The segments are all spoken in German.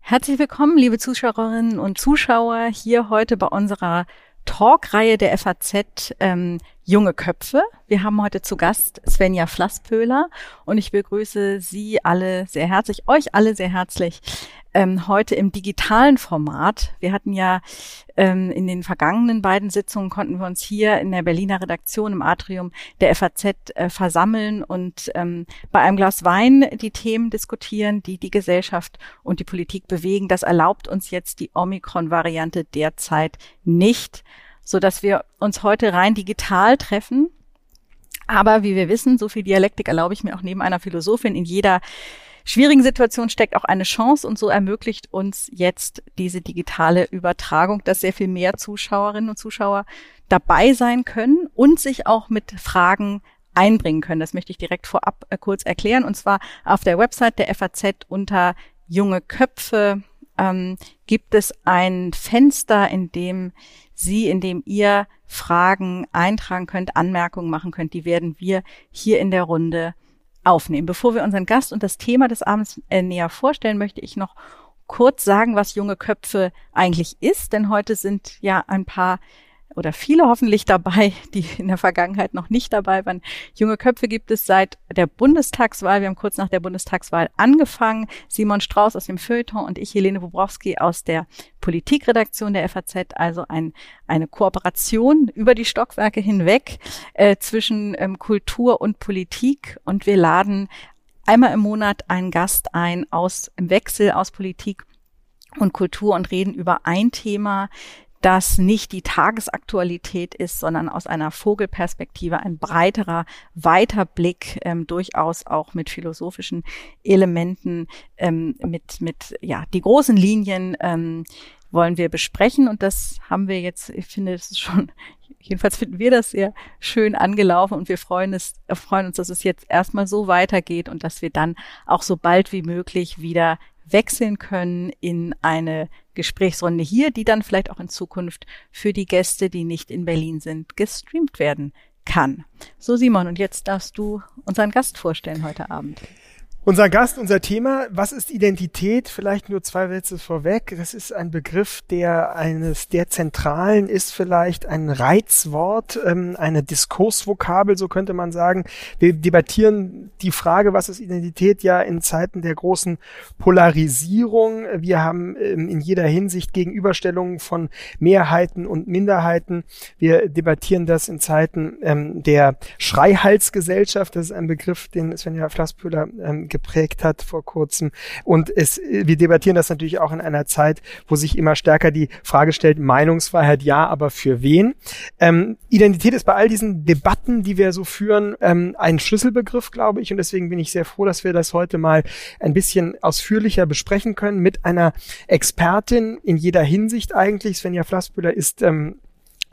Herzlich willkommen, liebe Zuschauerinnen und Zuschauer, hier heute bei unserer Talkreihe der FAZ ähm, Junge Köpfe. Wir haben heute zu Gast Svenja Flasspöhler und ich begrüße Sie alle sehr herzlich, euch alle sehr herzlich ähm, heute im digitalen Format. Wir hatten ja ähm, in den vergangenen beiden Sitzungen konnten wir uns hier in der Berliner Redaktion im Atrium der FAZ äh, versammeln und ähm, bei einem Glas Wein die Themen diskutieren, die die Gesellschaft und die Politik bewegen. Das erlaubt uns jetzt die Omikron-Variante derzeit nicht, so dass wir uns heute rein digital treffen. Aber wie wir wissen, so viel Dialektik erlaube ich mir auch neben einer Philosophin in jeder schwierigen Situation steckt auch eine Chance und so ermöglicht uns jetzt diese digitale Übertragung, dass sehr viel mehr Zuschauerinnen und Zuschauer dabei sein können und sich auch mit Fragen einbringen können. Das möchte ich direkt vorab äh, kurz erklären. Und zwar auf der Website der FAZ unter junge Köpfe ähm, gibt es ein Fenster, in dem Sie, in dem ihr Fragen eintragen könnt, Anmerkungen machen könnt. Die werden wir hier in der Runde aufnehmen. Bevor wir unseren Gast und das Thema des Abends äh, näher vorstellen, möchte ich noch kurz sagen, was junge Köpfe eigentlich ist, denn heute sind ja ein paar oder viele hoffentlich dabei, die in der Vergangenheit noch nicht dabei waren. Junge Köpfe gibt es seit der Bundestagswahl. Wir haben kurz nach der Bundestagswahl angefangen. Simon Strauß aus dem Feuilleton und ich, Helene Bobrowski aus der Politikredaktion der FAZ, also ein, eine Kooperation über die Stockwerke hinweg äh, zwischen ähm, Kultur und Politik. Und wir laden einmal im Monat einen Gast ein aus im Wechsel aus Politik und Kultur und reden über ein Thema, das nicht die Tagesaktualität ist, sondern aus einer Vogelperspektive ein breiterer, weiter Blick, ähm, durchaus auch mit philosophischen Elementen, ähm, mit, mit, ja, die großen Linien, ähm, wollen wir besprechen. Und das haben wir jetzt, ich finde, das ist schon, jedenfalls finden wir das sehr schön angelaufen. Und wir freuen, es, freuen uns, dass es jetzt erstmal so weitergeht und dass wir dann auch so bald wie möglich wieder wechseln können in eine Gesprächsrunde hier, die dann vielleicht auch in Zukunft für die Gäste, die nicht in Berlin sind, gestreamt werden kann. So Simon, und jetzt darfst du unseren Gast vorstellen heute Abend. Unser Gast, unser Thema, was ist Identität? Vielleicht nur zwei Sätze vorweg. Das ist ein Begriff, der eines der zentralen ist, vielleicht ein Reizwort, ähm, eine Diskursvokabel, so könnte man sagen. Wir debattieren die Frage, was ist Identität, ja in Zeiten der großen Polarisierung. Wir haben ähm, in jeder Hinsicht Gegenüberstellungen von Mehrheiten und Minderheiten. Wir debattieren das in Zeiten ähm, der Schreihalsgesellschaft. Das ist ein Begriff, den Svenja Flasspöhler geprägt hat vor kurzem. Und es, wir debattieren das natürlich auch in einer Zeit, wo sich immer stärker die Frage stellt, Meinungsfreiheit ja, aber für wen? Ähm, Identität ist bei all diesen Debatten, die wir so führen, ähm, ein Schlüsselbegriff, glaube ich. Und deswegen bin ich sehr froh, dass wir das heute mal ein bisschen ausführlicher besprechen können mit einer Expertin in jeder Hinsicht eigentlich. Svenja Flassbühler ist ähm,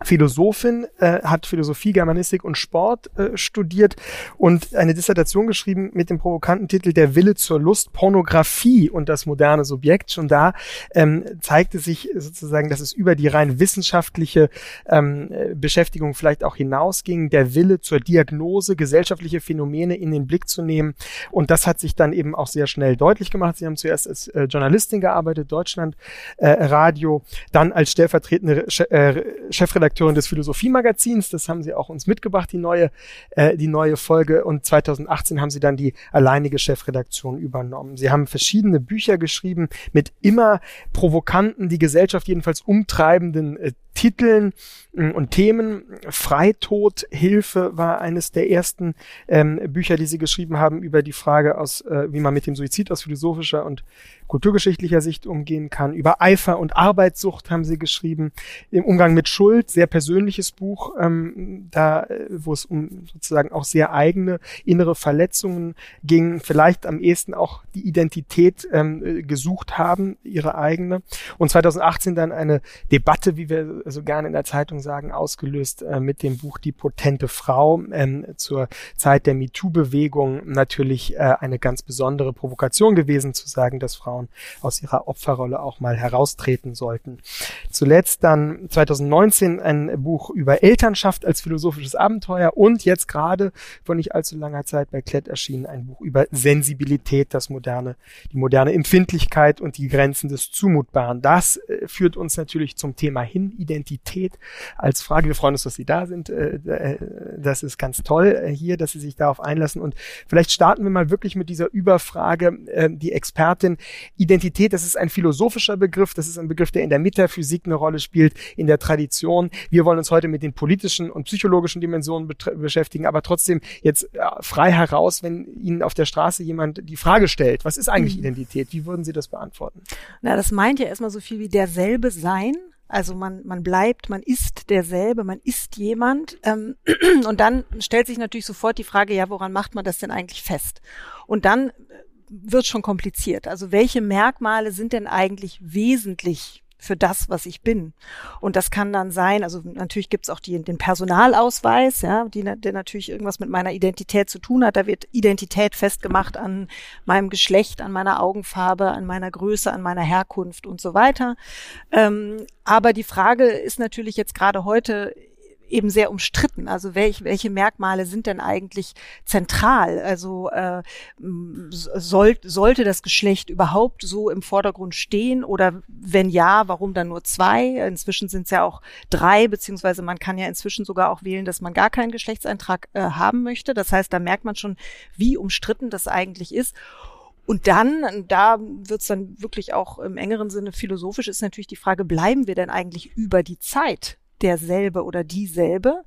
Philosophin, äh, hat Philosophie, Germanistik und Sport äh, studiert und eine Dissertation geschrieben mit dem provokanten Titel Der Wille zur Lust, Pornografie und das moderne Subjekt. Schon da ähm, zeigte sich sozusagen, dass es über die rein wissenschaftliche ähm, Beschäftigung vielleicht auch hinausging, der Wille zur Diagnose, gesellschaftliche Phänomene in den Blick zu nehmen. Und das hat sich dann eben auch sehr schnell deutlich gemacht. Sie haben zuerst als äh, Journalistin gearbeitet, Deutschland äh, Radio, dann als stellvertretende äh, Chefredakteurin Chefredakteurin des Philosophie-Magazins. Das haben sie auch uns mitgebracht, die neue, äh, die neue Folge. Und 2018 haben sie dann die alleinige Chefredaktion übernommen. Sie haben verschiedene Bücher geschrieben mit immer provokanten, die Gesellschaft jedenfalls umtreibenden äh, Titeln mm, und Themen. Freitodhilfe war eines der ersten ähm, Bücher, die sie geschrieben haben über die Frage aus, äh, wie man mit dem Suizid aus philosophischer und kulturgeschichtlicher Sicht umgehen kann. Über Eifer und Arbeitssucht haben sie geschrieben. Im Umgang mit Schuld, sehr persönliches Buch, ähm, da, äh, wo es um sozusagen auch sehr eigene innere Verletzungen ging, vielleicht am ehesten auch die Identität ähm, gesucht haben, ihre eigene. Und 2018 dann eine Debatte, wie wir so gerne in der Zeitung sagen, ausgelöst äh, mit dem Buch Die potente Frau ähm, zur Zeit der MeToo-Bewegung natürlich äh, eine ganz besondere Provokation gewesen, zu sagen, dass Frauen aus ihrer Opferrolle auch mal heraustreten sollten. Zuletzt dann 2019 ein Buch über Elternschaft als philosophisches Abenteuer und jetzt gerade vor nicht allzu langer Zeit bei Klett erschienen ein Buch über Sensibilität, das moderne, die moderne Empfindlichkeit und die Grenzen des Zumutbaren. Das äh, führt uns natürlich zum Thema hin, Identität als Frage. Wir freuen uns, dass Sie da sind. Äh, äh, das ist ganz toll äh, hier, dass Sie sich darauf einlassen. Und vielleicht starten wir mal wirklich mit dieser Überfrage. Die Expertin, Identität, das ist ein philosophischer Begriff. Das ist ein Begriff, der in der Metaphysik eine Rolle spielt, in der Tradition. Wir wollen uns heute mit den politischen und psychologischen Dimensionen beschäftigen, aber trotzdem jetzt frei heraus, wenn Ihnen auf der Straße jemand die Frage stellt, was ist eigentlich mhm. Identität? Wie würden Sie das beantworten? Na, das meint ja erstmal so viel wie derselbe sein. Also man, man bleibt, man ist derselbe, man ist jemand. Ähm, und dann stellt sich natürlich sofort die Frage, ja, woran macht man das denn eigentlich fest? Und dann wird schon kompliziert. Also welche Merkmale sind denn eigentlich wesentlich für das, was ich bin. Und das kann dann sein, also natürlich gibt's auch die, den Personalausweis, ja, die, der natürlich irgendwas mit meiner Identität zu tun hat. Da wird Identität festgemacht an meinem Geschlecht, an meiner Augenfarbe, an meiner Größe, an meiner Herkunft und so weiter. Ähm, aber die Frage ist natürlich jetzt gerade heute, eben sehr umstritten. Also welch, welche Merkmale sind denn eigentlich zentral? Also äh, soll, sollte das Geschlecht überhaupt so im Vordergrund stehen oder wenn ja, warum dann nur zwei? Inzwischen sind es ja auch drei, beziehungsweise man kann ja inzwischen sogar auch wählen, dass man gar keinen Geschlechtseintrag äh, haben möchte. Das heißt, da merkt man schon, wie umstritten das eigentlich ist. Und dann, da wird's dann wirklich auch im engeren Sinne philosophisch, ist natürlich die Frage, bleiben wir denn eigentlich über die Zeit derselbe oder dieselbe.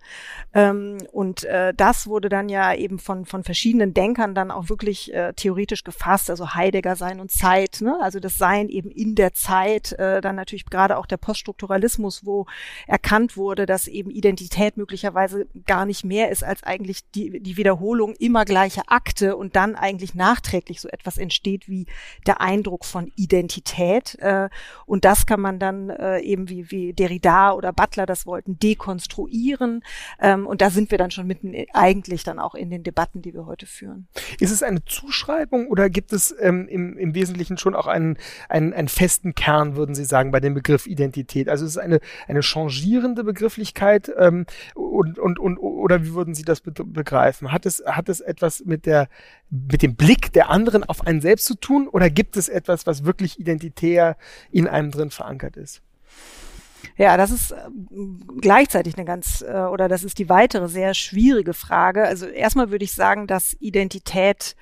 Ähm, und äh, das wurde dann ja eben von, von verschiedenen Denkern dann auch wirklich äh, theoretisch gefasst, also Heidegger Sein und Zeit, ne? also das Sein eben in der Zeit, äh, dann natürlich gerade auch der Poststrukturalismus, wo erkannt wurde, dass eben Identität möglicherweise gar nicht mehr ist als eigentlich die, die Wiederholung immer gleicher Akte und dann eigentlich nachträglich so etwas entsteht wie der Eindruck von Identität. Äh, und das kann man dann äh, eben wie, wie Derrida oder Butler das wollten, dekonstruieren. Ähm, und da sind wir dann schon mitten eigentlich dann auch in den Debatten, die wir heute führen. Ist es eine Zuschreibung oder gibt es ähm, im, im Wesentlichen schon auch einen, einen, einen festen Kern, würden Sie sagen, bei dem Begriff Identität? Also es ist eine, eine changierende Begrifflichkeit ähm, und, und, und oder wie würden Sie das begreifen? Hat es, hat es etwas mit der mit dem Blick der anderen auf einen selbst zu tun oder gibt es etwas, was wirklich identitär in einem drin verankert ist? Ja, das ist äh, gleichzeitig eine ganz, äh, oder das ist die weitere sehr schwierige Frage. Also erstmal würde ich sagen, dass Identität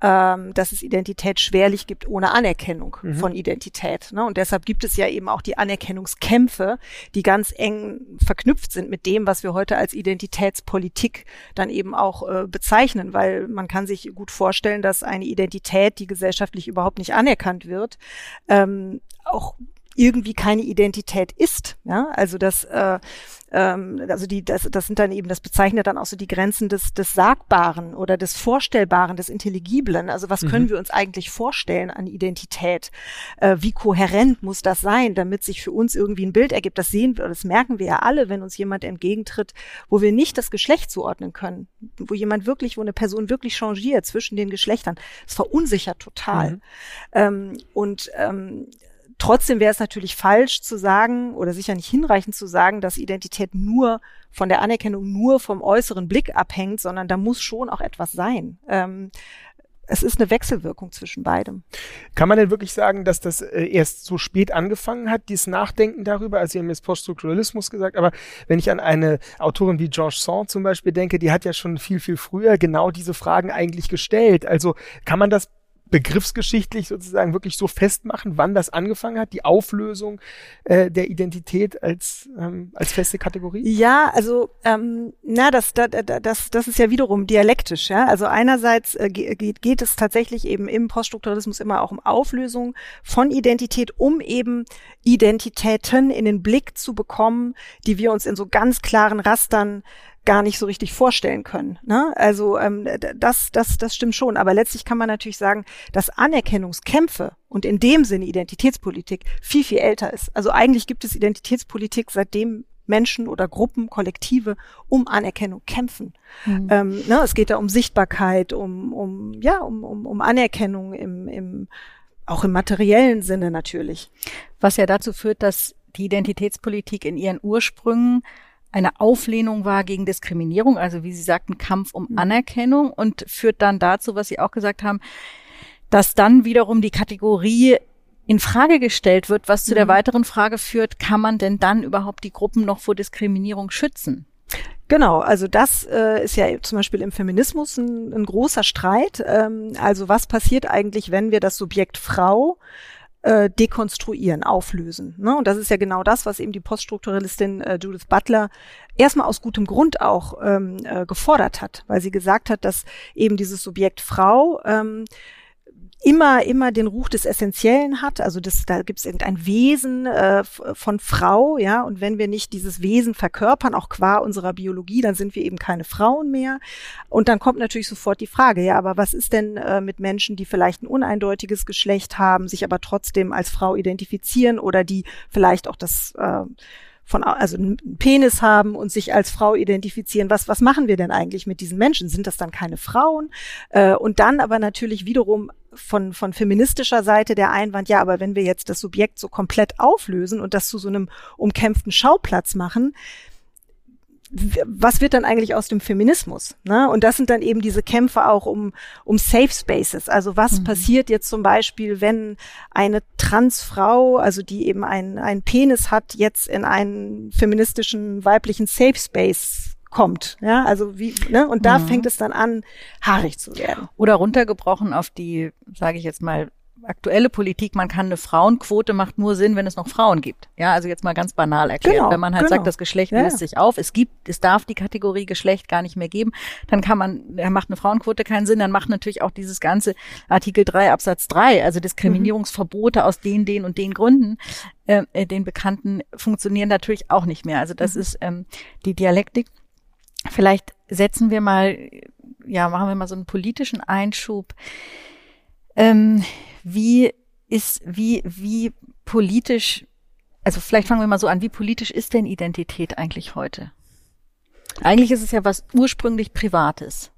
ähm, dass es Identität schwerlich gibt ohne Anerkennung mhm. von Identität. Ne? Und deshalb gibt es ja eben auch die Anerkennungskämpfe, die ganz eng verknüpft sind mit dem, was wir heute als Identitätspolitik dann eben auch äh, bezeichnen, weil man kann sich gut vorstellen, dass eine Identität, die gesellschaftlich überhaupt nicht anerkannt wird, ähm, auch irgendwie keine Identität ist. Ja, also das, äh, ähm, also die, das, das sind dann eben, das bezeichnet dann auch so die Grenzen des, des Sagbaren oder des Vorstellbaren, des Intelligiblen. Also was mhm. können wir uns eigentlich vorstellen an Identität? Äh, wie kohärent muss das sein, damit sich für uns irgendwie ein Bild ergibt? Das sehen wir, das merken wir ja alle, wenn uns jemand entgegentritt, wo wir nicht das Geschlecht zuordnen können, wo jemand wirklich, wo eine Person wirklich changiert zwischen den Geschlechtern. Das verunsichert total. Mhm. Ähm, und ähm, Trotzdem wäre es natürlich falsch zu sagen oder sicher nicht hinreichend zu sagen, dass Identität nur von der Anerkennung nur vom äußeren Blick abhängt, sondern da muss schon auch etwas sein. Ähm, es ist eine Wechselwirkung zwischen beidem. Kann man denn wirklich sagen, dass das äh, erst so spät angefangen hat, dieses Nachdenken darüber? Also Sie haben jetzt Poststrukturalismus gesagt, aber wenn ich an eine Autorin wie Georges Sand zum Beispiel denke, die hat ja schon viel, viel früher genau diese Fragen eigentlich gestellt. Also kann man das begriffsgeschichtlich sozusagen wirklich so festmachen, wann das angefangen hat, die Auflösung äh, der Identität als, ähm, als feste Kategorie? Ja, also ähm, na, das, das, das, das ist ja wiederum dialektisch. Ja? Also einerseits äh, geht, geht es tatsächlich eben im Poststrukturalismus immer auch um Auflösung von Identität, um eben Identitäten in den Blick zu bekommen, die wir uns in so ganz klaren Rastern gar nicht so richtig vorstellen können. Ne? Also ähm, das, das, das stimmt schon. Aber letztlich kann man natürlich sagen, dass Anerkennungskämpfe und in dem Sinne Identitätspolitik viel, viel älter ist. Also eigentlich gibt es Identitätspolitik, seitdem Menschen oder Gruppen, Kollektive um Anerkennung kämpfen. Mhm. Ähm, ne, es geht da um Sichtbarkeit, um, um, ja, um, um, um Anerkennung im, im, auch im materiellen Sinne natürlich. Was ja dazu führt, dass die Identitätspolitik in ihren Ursprüngen eine Auflehnung war gegen Diskriminierung, also wie Sie sagten, Kampf um mhm. Anerkennung und führt dann dazu, was Sie auch gesagt haben, dass dann wiederum die Kategorie in Frage gestellt wird, was zu der mhm. weiteren Frage führt, kann man denn dann überhaupt die Gruppen noch vor Diskriminierung schützen? Genau, also das äh, ist ja zum Beispiel im Feminismus ein, ein großer Streit. Ähm, also was passiert eigentlich, wenn wir das Subjekt Frau äh, dekonstruieren, auflösen. Ne? Und das ist ja genau das, was eben die Poststrukturalistin äh, Judith Butler erstmal aus gutem Grund auch ähm, äh, gefordert hat, weil sie gesagt hat, dass eben dieses Subjekt Frau ähm, immer immer den Ruch des Essentiellen hat. Also das, da gibt es irgendein Wesen äh, von Frau, ja. Und wenn wir nicht dieses Wesen verkörpern, auch qua unserer Biologie, dann sind wir eben keine Frauen mehr. Und dann kommt natürlich sofort die Frage, ja, aber was ist denn äh, mit Menschen, die vielleicht ein uneindeutiges Geschlecht haben, sich aber trotzdem als Frau identifizieren oder die vielleicht auch das äh, von, also einen Penis haben und sich als Frau identifizieren. Was, was machen wir denn eigentlich mit diesen Menschen? Sind das dann keine Frauen? Äh, und dann aber natürlich wiederum von, von feministischer Seite der Einwand, ja, aber wenn wir jetzt das Subjekt so komplett auflösen und das zu so einem umkämpften Schauplatz machen, was wird dann eigentlich aus dem Feminismus? Ne? Und das sind dann eben diese Kämpfe auch um, um Safe Spaces. Also was mhm. passiert jetzt zum Beispiel, wenn eine Transfrau, also die eben einen, einen Penis hat, jetzt in einen feministischen weiblichen Safe Space kommt. Ja, also wie, ne? Und da mhm. fängt es dann an, haarig zu werden. Oder runtergebrochen auf die, sage ich jetzt mal, aktuelle Politik, man kann eine Frauenquote macht nur Sinn, wenn es noch Frauen gibt. Ja, also jetzt mal ganz banal erklärt. Genau, wenn man halt genau. sagt, das Geschlecht ja. löst sich auf, es gibt, es darf die Kategorie Geschlecht gar nicht mehr geben, dann kann man, macht eine Frauenquote keinen Sinn, dann macht natürlich auch dieses ganze Artikel 3 Absatz 3, also Diskriminierungsverbote mhm. aus den, den und den Gründen, äh, äh, den bekannten, funktionieren natürlich auch nicht mehr. Also das mhm. ist ähm, die Dialektik. Vielleicht setzen wir mal, ja, machen wir mal so einen politischen Einschub. Ähm, wie ist, wie, wie politisch, also vielleicht fangen wir mal so an, wie politisch ist denn Identität eigentlich heute? Eigentlich ist es ja was ursprünglich Privates.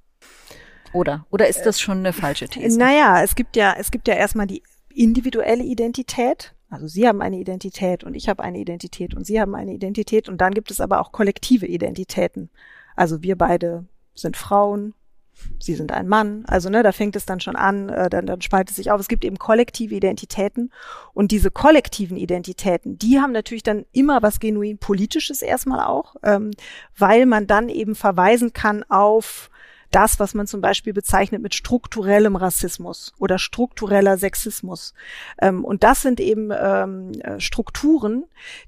Oder? Oder ist das schon eine falsche These? Naja, es gibt ja, es gibt ja erstmal die individuelle Identität. Also Sie haben eine Identität und ich habe eine Identität und Sie haben eine Identität und dann gibt es aber auch kollektive Identitäten. Also wir beide sind Frauen, sie sind ein Mann. Also ne, da fängt es dann schon an, äh, dann, dann spaltet es sich auf. Es gibt eben kollektive Identitäten und diese kollektiven Identitäten, die haben natürlich dann immer was genuin politisches erstmal auch, ähm, weil man dann eben verweisen kann auf das, was man zum Beispiel bezeichnet mit strukturellem Rassismus oder struktureller Sexismus. Ähm, und das sind eben ähm, äh, Strukturen,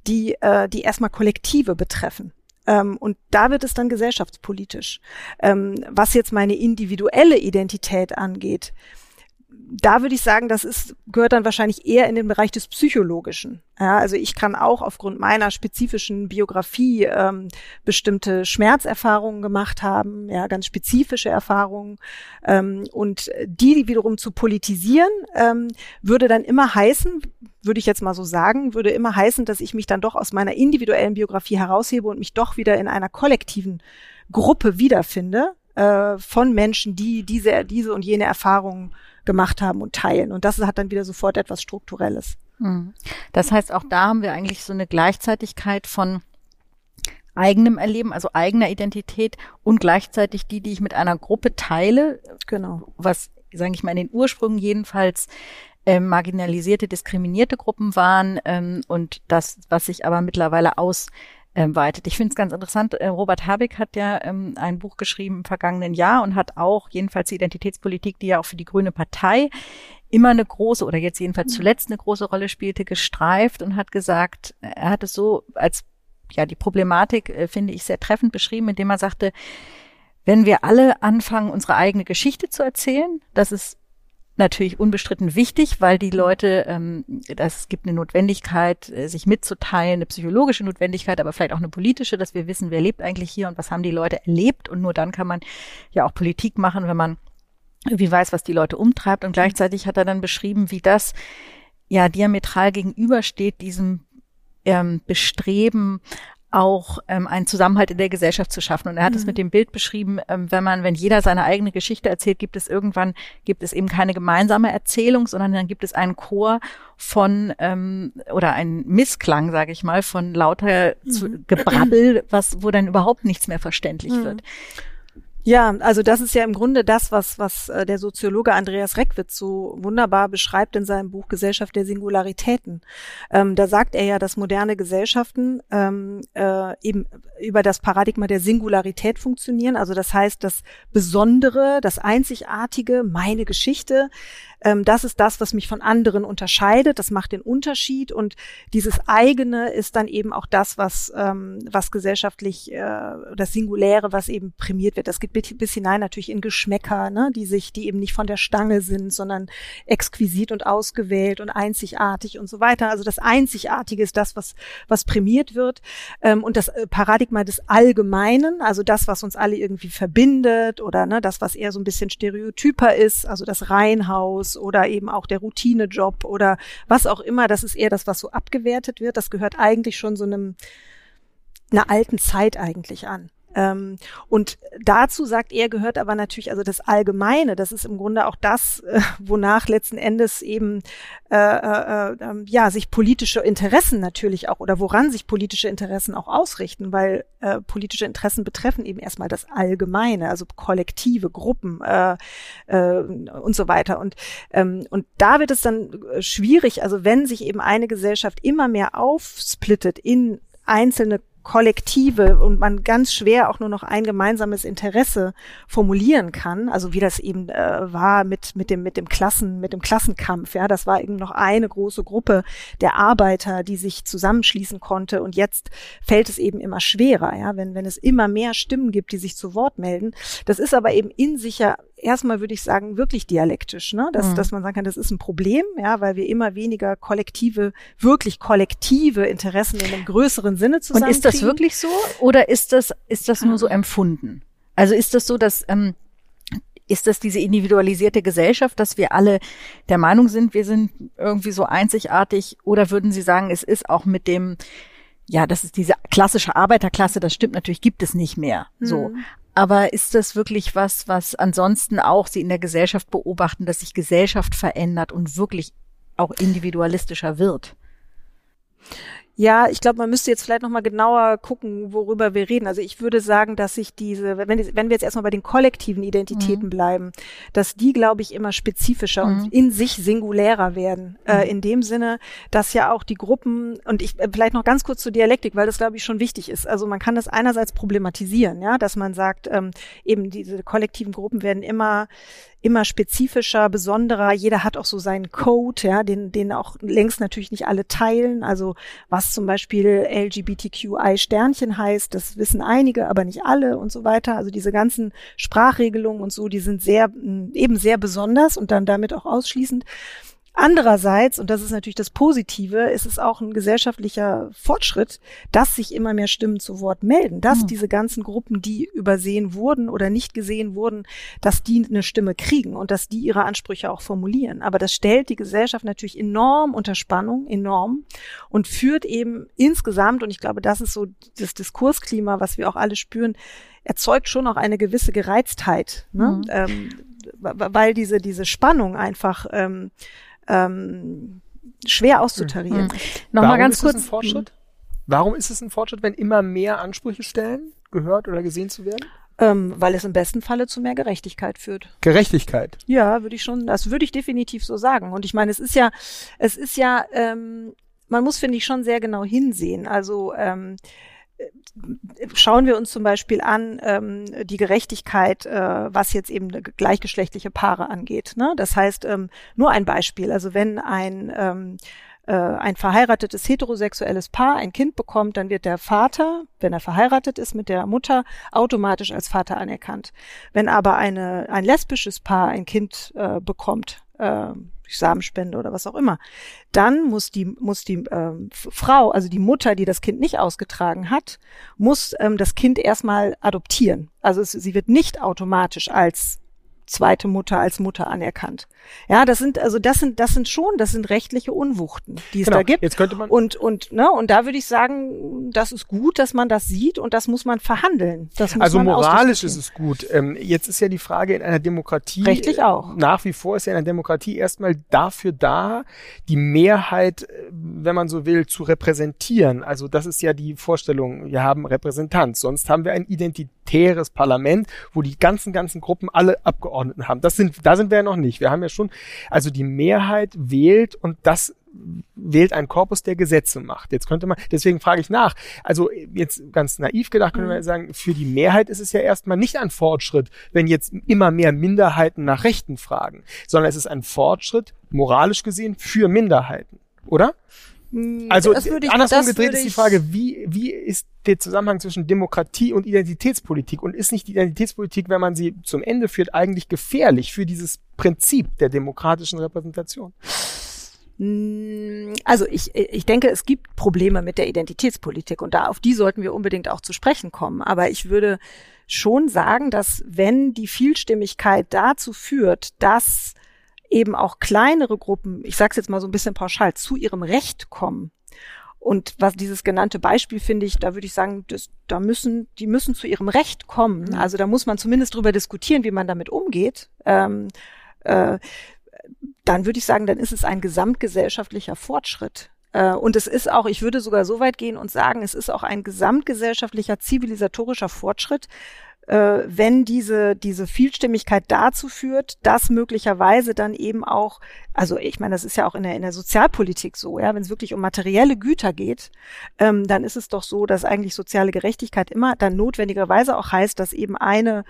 die, äh, die erstmal Kollektive betreffen. Ähm, und da wird es dann gesellschaftspolitisch. Ähm, was jetzt meine individuelle Identität angeht, da würde ich sagen, das ist, gehört dann wahrscheinlich eher in den Bereich des Psychologischen. Ja, also ich kann auch aufgrund meiner spezifischen Biografie ähm, bestimmte Schmerzerfahrungen gemacht haben, ja, ganz spezifische Erfahrungen. Ähm, und die wiederum zu politisieren, ähm, würde dann immer heißen, würde ich jetzt mal so sagen, würde immer heißen, dass ich mich dann doch aus meiner individuellen Biografie heraushebe und mich doch wieder in einer kollektiven Gruppe wiederfinde äh, von Menschen, die diese, diese und jene Erfahrungen gemacht haben und teilen. Und das hat dann wieder sofort etwas Strukturelles. Hm. Das heißt, auch da haben wir eigentlich so eine Gleichzeitigkeit von eigenem Erleben, also eigener Identität und gleichzeitig die, die ich mit einer Gruppe teile. Genau. Was, sage ich mal, in den Ursprüngen jedenfalls äh, marginalisierte, diskriminierte Gruppen waren ähm, und das, was sich aber mittlerweile aus ähm, weitet. Ich finde es ganz interessant. Äh, Robert Habeck hat ja ähm, ein Buch geschrieben im vergangenen Jahr und hat auch jedenfalls die Identitätspolitik, die ja auch für die Grüne Partei immer eine große oder jetzt jedenfalls mhm. zuletzt eine große Rolle spielte, gestreift und hat gesagt, er hat es so als ja die Problematik äh, finde ich sehr treffend beschrieben, indem er sagte, wenn wir alle anfangen, unsere eigene Geschichte zu erzählen, das ist natürlich unbestritten wichtig, weil die Leute, ähm, es gibt eine Notwendigkeit, äh, sich mitzuteilen, eine psychologische Notwendigkeit, aber vielleicht auch eine politische, dass wir wissen, wer lebt eigentlich hier und was haben die Leute erlebt. Und nur dann kann man ja auch Politik machen, wenn man irgendwie weiß, was die Leute umtreibt. Und gleichzeitig hat er dann beschrieben, wie das ja diametral gegenübersteht, diesem ähm, Bestreben, auch ähm, einen Zusammenhalt in der Gesellschaft zu schaffen. Und er hat es mhm. mit dem Bild beschrieben, ähm, wenn man, wenn jeder seine eigene Geschichte erzählt, gibt es irgendwann, gibt es eben keine gemeinsame Erzählung, sondern dann gibt es einen Chor von ähm, oder einen Missklang, sage ich mal, von lauter mhm. Gebrabbel, was, wo dann überhaupt nichts mehr verständlich mhm. wird. Ja, also das ist ja im Grunde das, was, was äh, der Soziologe Andreas Reckwitz so wunderbar beschreibt in seinem Buch Gesellschaft der Singularitäten. Ähm, da sagt er ja, dass moderne Gesellschaften ähm, äh, eben über das Paradigma der Singularität funktionieren. Also das heißt, das Besondere, das Einzigartige, meine Geschichte, ähm, das ist das, was mich von anderen unterscheidet. Das macht den Unterschied und dieses eigene ist dann eben auch das, was ähm, was gesellschaftlich äh, das Singuläre, was eben prämiert wird. Das geht bis hinein natürlich in Geschmäcker, ne, die sich, die eben nicht von der Stange sind, sondern exquisit und ausgewählt und einzigartig und so weiter. Also das Einzigartige ist das, was was prämiert wird ähm, und das äh, Paradigma des Allgemeinen, also das, was uns alle irgendwie verbindet oder ne, das, was eher so ein bisschen stereotyper ist, also das Reihenhaus oder eben auch der Routinejob oder was auch immer. Das ist eher das, was so abgewertet wird. Das gehört eigentlich schon so einem einer alten Zeit eigentlich an. Ähm, und dazu sagt er, gehört aber natürlich also das Allgemeine. Das ist im Grunde auch das, äh, wonach letzten Endes eben äh, äh, äh, ja sich politische Interessen natürlich auch oder woran sich politische Interessen auch ausrichten, weil äh, politische Interessen betreffen eben erstmal das Allgemeine, also Kollektive, Gruppen äh, äh, und so weiter. Und ähm, und da wird es dann äh, schwierig, also wenn sich eben eine Gesellschaft immer mehr aufsplittet in einzelne Kollektive und man ganz schwer auch nur noch ein gemeinsames Interesse formulieren kann, also wie das eben äh, war mit mit dem mit dem Klassen mit dem Klassenkampf, ja, das war eben noch eine große Gruppe der Arbeiter, die sich zusammenschließen konnte. Und jetzt fällt es eben immer schwerer, ja, wenn wenn es immer mehr Stimmen gibt, die sich zu Wort melden. Das ist aber eben in sich ja erstmal würde ich sagen, wirklich dialektisch, ne? Dass, mhm. dass man sagen kann, das ist ein Problem, ja, weil wir immer weniger kollektive, wirklich kollektive Interessen in einem größeren Sinne zusammen. Und ist das wirklich so? Oder ist das, ist das nur so empfunden? Also ist das so, dass, ähm, ist das diese individualisierte Gesellschaft, dass wir alle der Meinung sind, wir sind irgendwie so einzigartig? Oder würden Sie sagen, es ist auch mit dem, ja, das ist diese klassische Arbeiterklasse, das stimmt natürlich, gibt es nicht mehr. So. Mhm. Aber ist das wirklich was, was ansonsten auch Sie in der Gesellschaft beobachten, dass sich Gesellschaft verändert und wirklich auch individualistischer wird? Ja, ich glaube, man müsste jetzt vielleicht nochmal genauer gucken, worüber wir reden. Also ich würde sagen, dass sich diese, wenn, wenn wir jetzt erstmal bei den kollektiven Identitäten mhm. bleiben, dass die, glaube ich, immer spezifischer mhm. und in sich singulärer werden. Äh, mhm. Äh, in dem Sinne, dass ja auch die Gruppen, und ich äh, vielleicht noch ganz kurz zur Dialektik, weil das, glaube ich, schon wichtig ist. Also man kann das einerseits problematisieren, ja, dass man sagt, ähm, eben diese kollektiven Gruppen werden immer immer spezifischer, besonderer. Jeder hat auch so seinen Code, ja, den, den auch längst natürlich nicht alle teilen. Also was zum Beispiel LGBTQI Sternchen heißt, das wissen einige, aber nicht alle und so weiter. Also diese ganzen Sprachregelungen und so, die sind sehr, eben sehr besonders und dann damit auch ausschließend. Andererseits, und das ist natürlich das Positive, ist es auch ein gesellschaftlicher Fortschritt, dass sich immer mehr Stimmen zu Wort melden, dass mhm. diese ganzen Gruppen, die übersehen wurden oder nicht gesehen wurden, dass die eine Stimme kriegen und dass die ihre Ansprüche auch formulieren. Aber das stellt die Gesellschaft natürlich enorm unter Spannung, enorm und führt eben insgesamt, und ich glaube, das ist so das Diskursklima, was wir auch alle spüren, erzeugt schon auch eine gewisse Gereiztheit, ne? Mhm. Ähm, weil diese, diese Spannung einfach ähm, ähm, schwer auszutarieren. Mhm. Nochmal ganz kurz. Warum ist es ein Fortschritt, wenn immer mehr Ansprüche stellen, gehört oder gesehen zu werden? Ähm, weil es im besten Falle zu mehr Gerechtigkeit führt. Gerechtigkeit. Ja, würde ich schon, das würde ich definitiv so sagen. Und ich meine, es ist ja, es ist ja, ähm, man muss, finde ich, schon sehr genau hinsehen. Also ähm, schauen wir uns zum Beispiel an ähm, die Gerechtigkeit, äh, was jetzt eben gleichgeschlechtliche Paare angeht. Ne? Das heißt, ähm, nur ein Beispiel. Also wenn ein ähm, äh, ein verheiratetes heterosexuelles Paar ein Kind bekommt, dann wird der Vater, wenn er verheiratet ist mit der Mutter, automatisch als Vater anerkannt. Wenn aber eine, ein lesbisches Paar ein Kind äh, bekommt, äh, durch Samenspende oder was auch immer. Dann muss die muss die ähm, Frau, also die Mutter, die das Kind nicht ausgetragen hat, muss ähm, das Kind erstmal adoptieren. Also es, sie wird nicht automatisch als zweite Mutter als Mutter anerkannt. Ja, das sind also das sind das sind schon das sind rechtliche Unwuchten, die es Genau, da gibt. jetzt könnte man- und und ne und da würde ich sagen, das ist gut, dass man das sieht und das muss man verhandeln. Das muss Also man moralisch ist es gut. Ähm, jetzt ist ja die Frage in einer Demokratie. Rechtlich äh, auch. Nach wie vor ist ja in einer Demokratie erstmal dafür da, die Mehrheit, äh, wenn man so will, zu repräsentieren. Also das ist ja die Vorstellung, wir haben Repräsentanz. Sonst haben wir ein identitäres Parlament, wo die ganzen, ganzen Gruppen alle Abgeordneten haben. Das sind, da sind wir ja noch nicht. Wir haben ja schon, also die Mehrheit wählt und das wählt ein Korpus, der Gesetze macht. Jetzt könnte man, deswegen frage ich nach. Also jetzt ganz naiv gedacht, könnte man sagen, für die Mehrheit ist es ja erstmal nicht ein Fortschritt, wenn jetzt immer mehr Minderheiten nach Rechten fragen, sondern es ist ein Fortschritt, moralisch gesehen, für Minderheiten. Oder? Also Das würde ich- andersrum gedreht ist die Frage, wie, wie ist der Zusammenhang zwischen Demokratie und Identitätspolitik? Und ist nicht die Identitätspolitik, wenn man sie zum Ende führt, eigentlich gefährlich für dieses Prinzip der demokratischen Repräsentation? Mm, Also ich, ich denke, es gibt Probleme mit der Identitätspolitik und da auf die sollten wir unbedingt auch zu sprechen kommen. Aber ich würde schon sagen, dass wenn die Vielstimmigkeit dazu führt, dass eben auch kleinere Gruppen, ich sage es jetzt mal so ein bisschen pauschal, zu ihrem Recht kommen. Und was dieses genannte Beispiel finde ich, da würde ich sagen, das, da müssen, die müssen zu ihrem Recht kommen. Also da muss man zumindest drüber diskutieren, wie man damit umgeht. Ähm, äh, dann würde ich sagen, dann ist es ein gesamtgesellschaftlicher Fortschritt. Äh, Und es ist auch, ich würde sogar so weit gehen und sagen, es ist auch ein gesamtgesellschaftlicher zivilisatorischer Fortschritt, wenn diese, diese Vielstimmigkeit dazu führt, dass möglicherweise dann eben auch, also ich meine, das ist ja auch in der, in der Sozialpolitik so, ja, wenn es wirklich um materielle Güter geht, ähm, dann ist es doch so, dass eigentlich soziale Gerechtigkeit immer dann notwendigerweise auch heißt, dass eben eine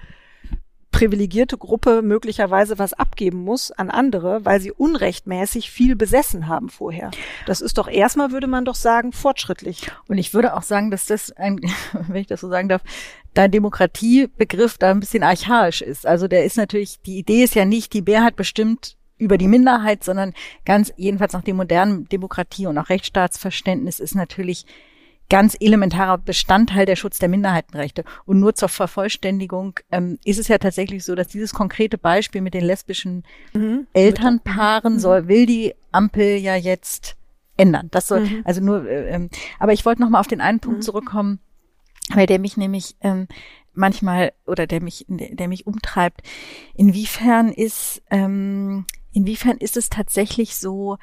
privilegierte Gruppe möglicherweise was abgeben muss an andere, weil sie unrechtmäßig viel besessen haben vorher. Das ist doch erstmal, würde man doch sagen, fortschrittlich. Und ich würde auch sagen, dass das ein, wenn ich das so sagen darf, dein Demokratiebegriff da ein bisschen archaisch ist. Also der ist natürlich, die Idee ist ja nicht, die Mehrheit bestimmt über die Minderheit, sondern ganz jedenfalls nach dem modernen Demokratie und auch Rechtsstaatsverständnis ist natürlich ganz elementarer Bestandteil der Schutz der Minderheitenrechte. Und nur zur Vervollständigung ähm, ist es ja tatsächlich so, dass dieses konkrete Beispiel mit den lesbischen Elternpaaren soll, will die Ampel ja jetzt ändern. Das soll, also nur, äh, ähm, aber ich wollte noch mal auf den einen Punkt zurückkommen, weil der mich nämlich ähm, manchmal oder der mich, der mich umtreibt. Inwiefern ist, ähm, inwiefern ist es tatsächlich so,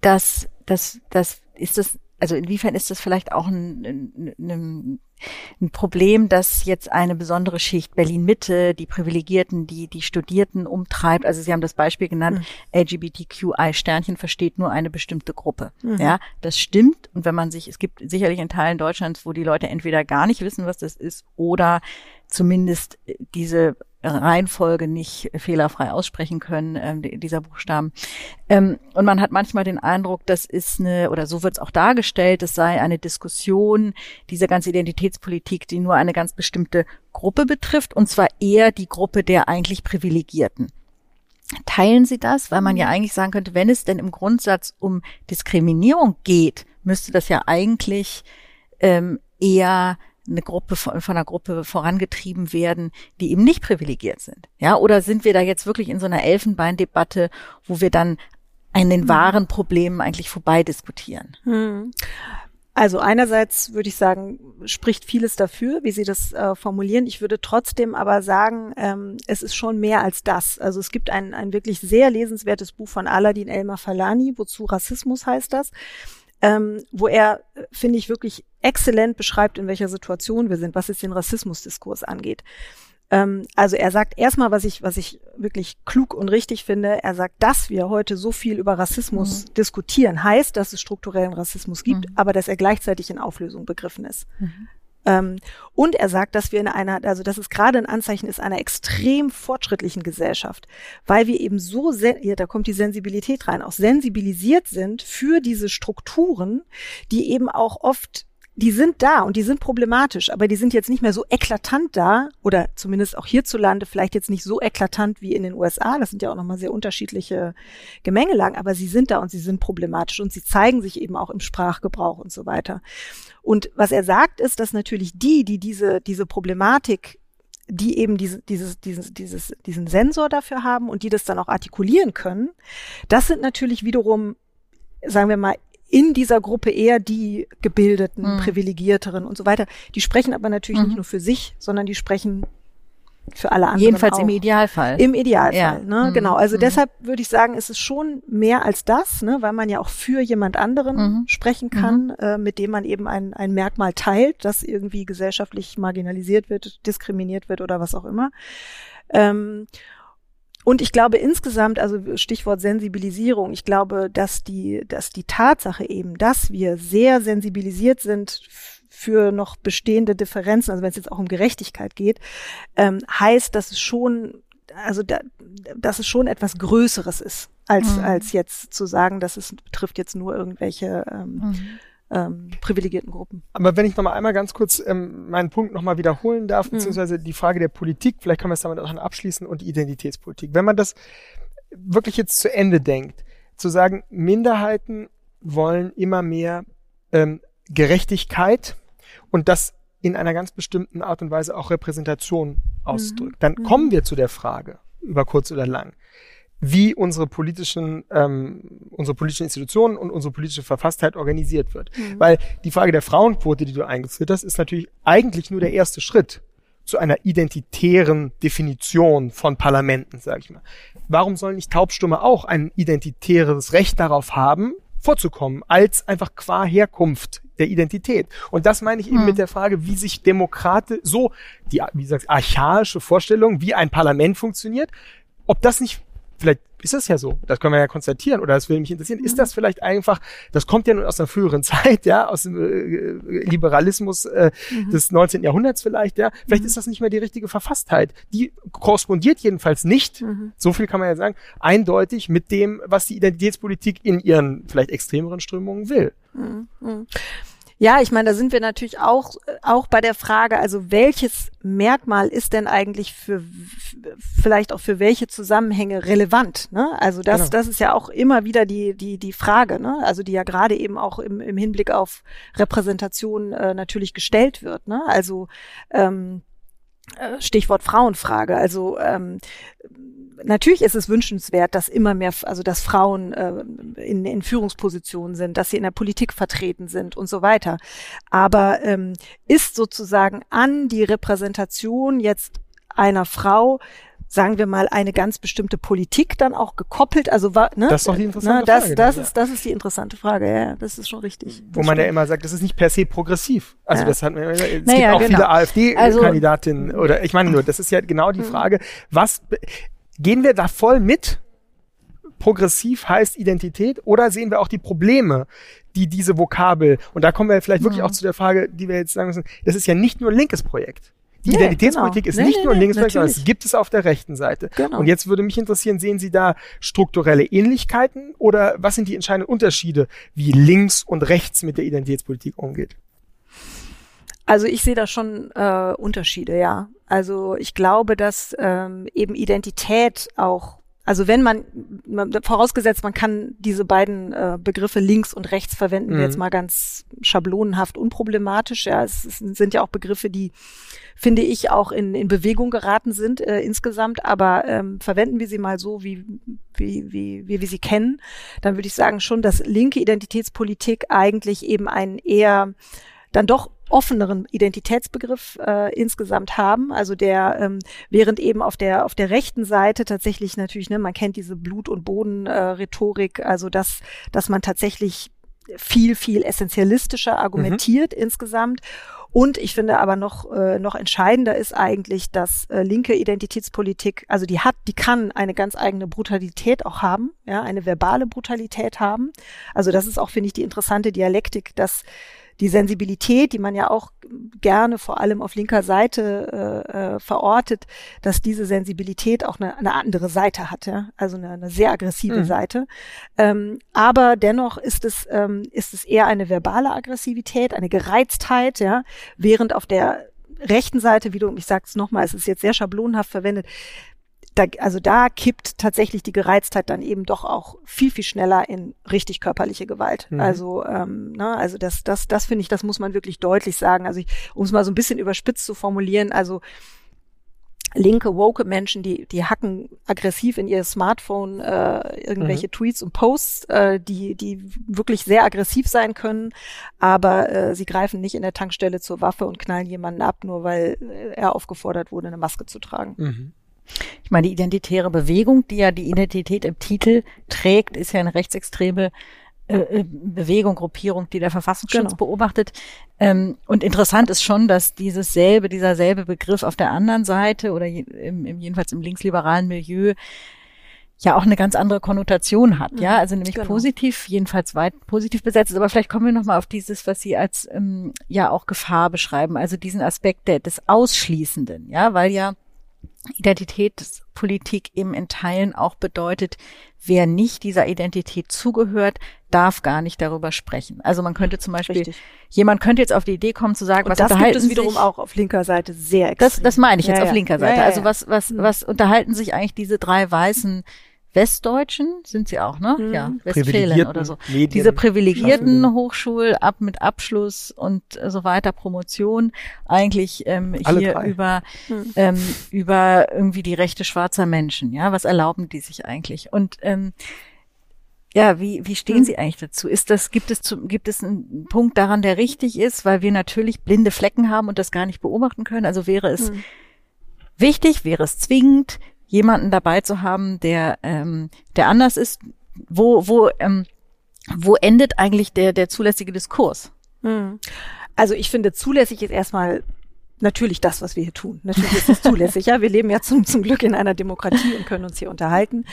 dass, dass, dass ist das, also inwiefern ist das vielleicht auch ein, ein, ein, ein Problem, dass jetzt eine besondere Schicht Berlin Mitte, die Privilegierten, die die Studierten umtreibt. Also Sie haben das Beispiel genannt, LGBTQI Sternchen versteht nur eine bestimmte Gruppe. Ja, das stimmt. Und wenn man sich, es gibt sicherlich in Teilen Deutschlands, wo die Leute entweder gar nicht wissen, was das ist, oder zumindest diese Reihenfolge nicht fehlerfrei aussprechen können, ähm, die- dieser Buchstaben. Ähm, und man hat manchmal den Eindruck, das ist eine, oder so wird es auch dargestellt, es sei eine Diskussion, diese ganze Identitätspolitik, die nur eine ganz bestimmte Gruppe betrifft, und zwar eher die Gruppe der eigentlich Privilegierten. Teilen Sie das? Weil man ja eigentlich sagen könnte, wenn es denn im Grundsatz um Diskriminierung geht, müsste das ja eigentlich ähm, eher eine Gruppe von, von einer Gruppe vorangetrieben werden, die eben nicht privilegiert sind. Ja, oder sind wir da jetzt wirklich in so einer Elfenbeindebatte, wo wir dann an den wahren Problemen eigentlich vorbei diskutieren? Also einerseits würde ich sagen, spricht vieles dafür, wie Sie das äh, formulieren. Ich würde trotzdem aber sagen, ähm, es ist schon mehr als das. Also es gibt ein, ein wirklich sehr lesenswertes Buch von Aladin Elmar Falani, wozu Rassismus heißt das, ähm, wo er, äh, finde ich, wirklich exzellent beschreibt, in welcher Situation wir sind, was jetzt den Rassismusdiskurs angeht. Ähm, also er sagt erstmal, was ich, was ich wirklich klug und richtig finde, er sagt, dass wir heute so viel über Rassismus diskutieren, heißt, dass es strukturellen Rassismus gibt, aber dass er gleichzeitig in Auflösung begriffen ist. Ähm, und er sagt, dass wir in einer, also dass es gerade ein Anzeichen ist einer extrem fortschrittlichen Gesellschaft, weil wir eben so, ja, da kommt die Sensibilität rein, auch sensibilisiert sind für diese Strukturen, die eben auch oft die sind da und die sind problematisch, aber die sind jetzt nicht mehr so eklatant da oder zumindest auch hierzulande vielleicht jetzt nicht so eklatant wie in den USA. Das sind ja auch nochmal sehr unterschiedliche Gemengelagen, aber sie sind da und sie sind problematisch und sie zeigen sich eben auch im Sprachgebrauch und so weiter. Und was er sagt ist, dass natürlich die, die diese, diese Problematik die eben diese, dieses, dieses, dieses, diesen Sensor dafür haben und die das dann auch artikulieren können, das sind natürlich wiederum, sagen wir mal, in dieser Gruppe eher die gebildeten, mhm. privilegierteren und so weiter. Die sprechen aber natürlich mhm. nicht nur für sich, sondern die sprechen für alle anderen. Jedenfalls auch. im Idealfall. Im Idealfall, ja. ne? Mhm. Genau. Also mhm. deshalb würde ich sagen, ist es schon mehr als das, ne? weil man ja auch für jemand anderen mhm. sprechen kann, mhm. äh, mit dem man eben ein, ein Merkmal teilt, das irgendwie gesellschaftlich marginalisiert wird, diskriminiert wird oder was auch immer. Ähm, und ich glaube insgesamt, also Stichwort Sensibilisierung, ich glaube, dass die, dass die Tatsache eben, dass wir sehr sensibilisiert sind für noch bestehende Differenzen, also wenn es jetzt auch um Gerechtigkeit geht, ähm, heißt, dass es schon, also da, dass es schon etwas Größeres ist, als, mhm. als jetzt zu sagen, dass es betrifft jetzt nur irgendwelche ähm, mhm ähm, privilegierten Gruppen. Aber wenn ich noch mal einmal ganz kurz ähm, meinen Punkt noch mal wiederholen darf, mhm. beziehungsweise die Frage der Politik, vielleicht können wir es damit auch abschließen und die Identitätspolitik. Wenn man das wirklich jetzt zu Ende denkt, zu sagen, Minderheiten wollen immer mehr ähm, Gerechtigkeit und das in einer ganz bestimmten Art und Weise auch Repräsentation ausdrückt, mhm. dann mhm. kommen wir zu der Frage, über kurz oder lang, wie unsere politischen, ähm, unsere politischen Institutionen und unsere politische Verfasstheit organisiert wird. Mhm. Weil die Frage der Frauenquote, die du eingeführt hast, ist natürlich eigentlich nur der erste Schritt zu einer identitären Definition von Parlamenten, sage ich mal. Warum sollen nicht Taubstumme auch ein identitäres Recht darauf haben, vorzukommen, als einfach qua Herkunft der Identität. Und das meine ich eben hm. mit der Frage, wie sich Demokrate so, die, wie gesagt, archaische Vorstellung, wie ein Parlament funktioniert, ob das nicht vielleicht ist das ja so. Das können wir ja konstatieren oder das würde mich interessieren. Ist mhm. das vielleicht einfach, das kommt ja nun aus einer früheren Zeit, ja, aus dem äh, Liberalismus äh, mhm. des 19. Jahrhunderts vielleicht, ja. Vielleicht mhm. ist das nicht mehr die richtige Verfasstheit. Die korrespondiert jedenfalls nicht, mhm. so viel kann man ja sagen, eindeutig mit dem, was die Identitätspolitik in ihren vielleicht extremeren Strömungen will. Ja, ich meine, da sind wir natürlich auch, auch bei der Frage, also welches Merkmal ist denn eigentlich für, vielleicht auch für welche Zusammenhänge relevant? Ne? Also das, genau. das ist ja auch immer wieder die, die, die Frage, ne? also die ja gerade eben auch im, im Hinblick auf Repräsentation äh, natürlich gestellt wird. Ne? Also ähm, äh, Stichwort Frauenfrage. Also ähm, natürlich ist es wünschenswert, dass immer mehr, also dass Frauen äh, in, in Führungspositionen sind, dass sie in der Politik vertreten sind und so weiter. Aber ähm, ist sozusagen an die Repräsentation jetzt einer Frau sagen wir mal, eine ganz bestimmte Politik dann auch gekoppelt? Also war, ne? Das ist doch die interessante ne, das, Frage. Das, ist, das ist die interessante Frage, ja, das ist schon richtig. Wo man stimmt. ja immer sagt, das ist nicht per se progressiv. Also Ja. das hat man, es Naja, gibt auch genau. viele AfD-Kandidatinnen Also- oder ich meine nur, das ist ja genau die Mhm. Frage, was gehen wir da voll mit? Progressiv heißt Identität oder sehen wir auch die Probleme, die diese Vokabel, und da kommen wir vielleicht wirklich Mhm. auch zu der Frage, die wir jetzt sagen müssen, das ist ja nicht nur ein linkes Projekt. Die Nee, Identitätspolitik genau. ist Nee, nicht nee, nur Projekt, sondern es gibt es auf der rechten Seite. Genau. Und jetzt würde mich interessieren, sehen Sie da strukturelle Ähnlichkeiten oder was sind die entscheidenden Unterschiede, wie links und rechts mit der Identitätspolitik umgeht? Also ich sehe da schon äh, Unterschiede, ja. Also ich glaube, dass ähm, eben Identität auch, also wenn man, man vorausgesetzt, man kann diese beiden äh, Begriffe links und rechts verwenden, wir Mhm. jetzt mal ganz schablonenhaft unproblematisch. Ja, es, es sind ja auch Begriffe, die finde ich auch in, in Bewegung geraten sind äh, insgesamt, aber ähm, verwenden wir sie mal so, wie, wie, wie, wie wir sie kennen, dann würde ich sagen schon, dass linke Identitätspolitik eigentlich eben einen eher dann doch offeneren Identitätsbegriff äh, insgesamt haben. Also der, ähm, während eben auf der auf der rechten Seite tatsächlich natürlich, ne, man kennt diese Blut- und Boden-Rhetorik, also dass, dass man tatsächlich viel, viel essentialistischer argumentiert insgesamt. Und ich finde aber noch, äh, noch entscheidender ist eigentlich, dass äh, linke Identitätspolitik, also die hat, die kann eine ganz eigene Brutalität auch haben, ja, eine verbale Brutalität haben. Also das ist auch, finde ich, die interessante Dialektik, dass die Sensibilität, die man ja auch gerne vor allem auf linker Seite äh, äh, verortet, dass diese Sensibilität auch eine, eine andere Seite hat, ja? also eine, eine sehr aggressive mhm. Seite. Ähm, aber dennoch ist es, ähm, ist es eher eine verbale Aggressivität, eine Gereiztheit, ja, während auf der rechten Seite, wie du, ich sag's nochmal, es ist jetzt sehr schablonenhaft verwendet, da, also da kippt tatsächlich die Gereiztheit dann eben doch auch viel, viel schneller in richtig körperliche Gewalt. Mhm. Also, ähm, ne, also das, das, das finde ich, das muss man wirklich deutlich sagen. Also ich, um es mal so ein bisschen überspitzt zu formulieren, also linke, woke Menschen, die, die hacken aggressiv in ihr Smartphone äh, irgendwelche mhm. Tweets und Posts, äh, die, die wirklich sehr aggressiv sein können, aber äh, sie greifen nicht in der Tankstelle zur Waffe und knallen jemanden ab, nur weil äh, er aufgefordert wurde, eine Maske zu tragen. Mhm. Ich meine, die identitäre Bewegung, die ja die Identität im Titel trägt, ist ja eine rechtsextreme äh, äh, Bewegung, Gruppierung, die der Verfassungsschutz genau. beobachtet. Ähm, und interessant ist schon, dass dieses selbe, dieser selbe Begriff auf der anderen Seite oder im, im, jedenfalls im linksliberalen Milieu ja auch eine ganz andere Konnotation hat, ja, also nämlich genau. positiv, jedenfalls weit positiv besetzt ist. Aber vielleicht kommen wir nochmal auf dieses, was Sie als ähm, ja auch Gefahr beschreiben, also diesen Aspekt der, des Ausschließenden, ja, weil ja Identitätspolitik eben in Teilen auch bedeutet, wer nicht dieser Identität zugehört, darf gar nicht darüber sprechen. Also man könnte zum Beispiel, Richtig. jemand könnte jetzt auf die Idee kommen zu sagen, Und was das unterhalten gibt es wiederum auch auf linker Seite sehr extrem. Das, das meine ich jetzt ja, auf linker Seite. Ja, ja, also was, was, hm. was unterhalten sich eigentlich diese drei weißen Westdeutschen sind sie auch, ne? Mhm. Ja, Westfalen oder so. Medien Diese privilegierten Hochschul ab mit Abschluss und so weiter, Promotion, eigentlich ähm, hier drei. über mhm. ähm, über irgendwie die Rechte schwarzer Menschen. Ja, was erlauben die sich eigentlich? Und ähm, ja, wie, wie stehen mhm. Sie eigentlich dazu? Ist das, gibt es, zu, gibt es einen Punkt daran, der richtig ist, weil wir natürlich blinde Flecken haben und das gar nicht beobachten können? Also wäre es mhm. wichtig, wäre es zwingend, jemanden dabei zu haben, der, ähm, der anders ist, wo, wo, ähm, wo endet eigentlich der, der zulässige Diskurs? Hm. Also ich finde, zulässig ist erstmal natürlich das, was wir hier tun. Natürlich ist es zulässig. Ja, wir leben ja zum, zum Glück in einer Demokratie und können uns hier unterhalten.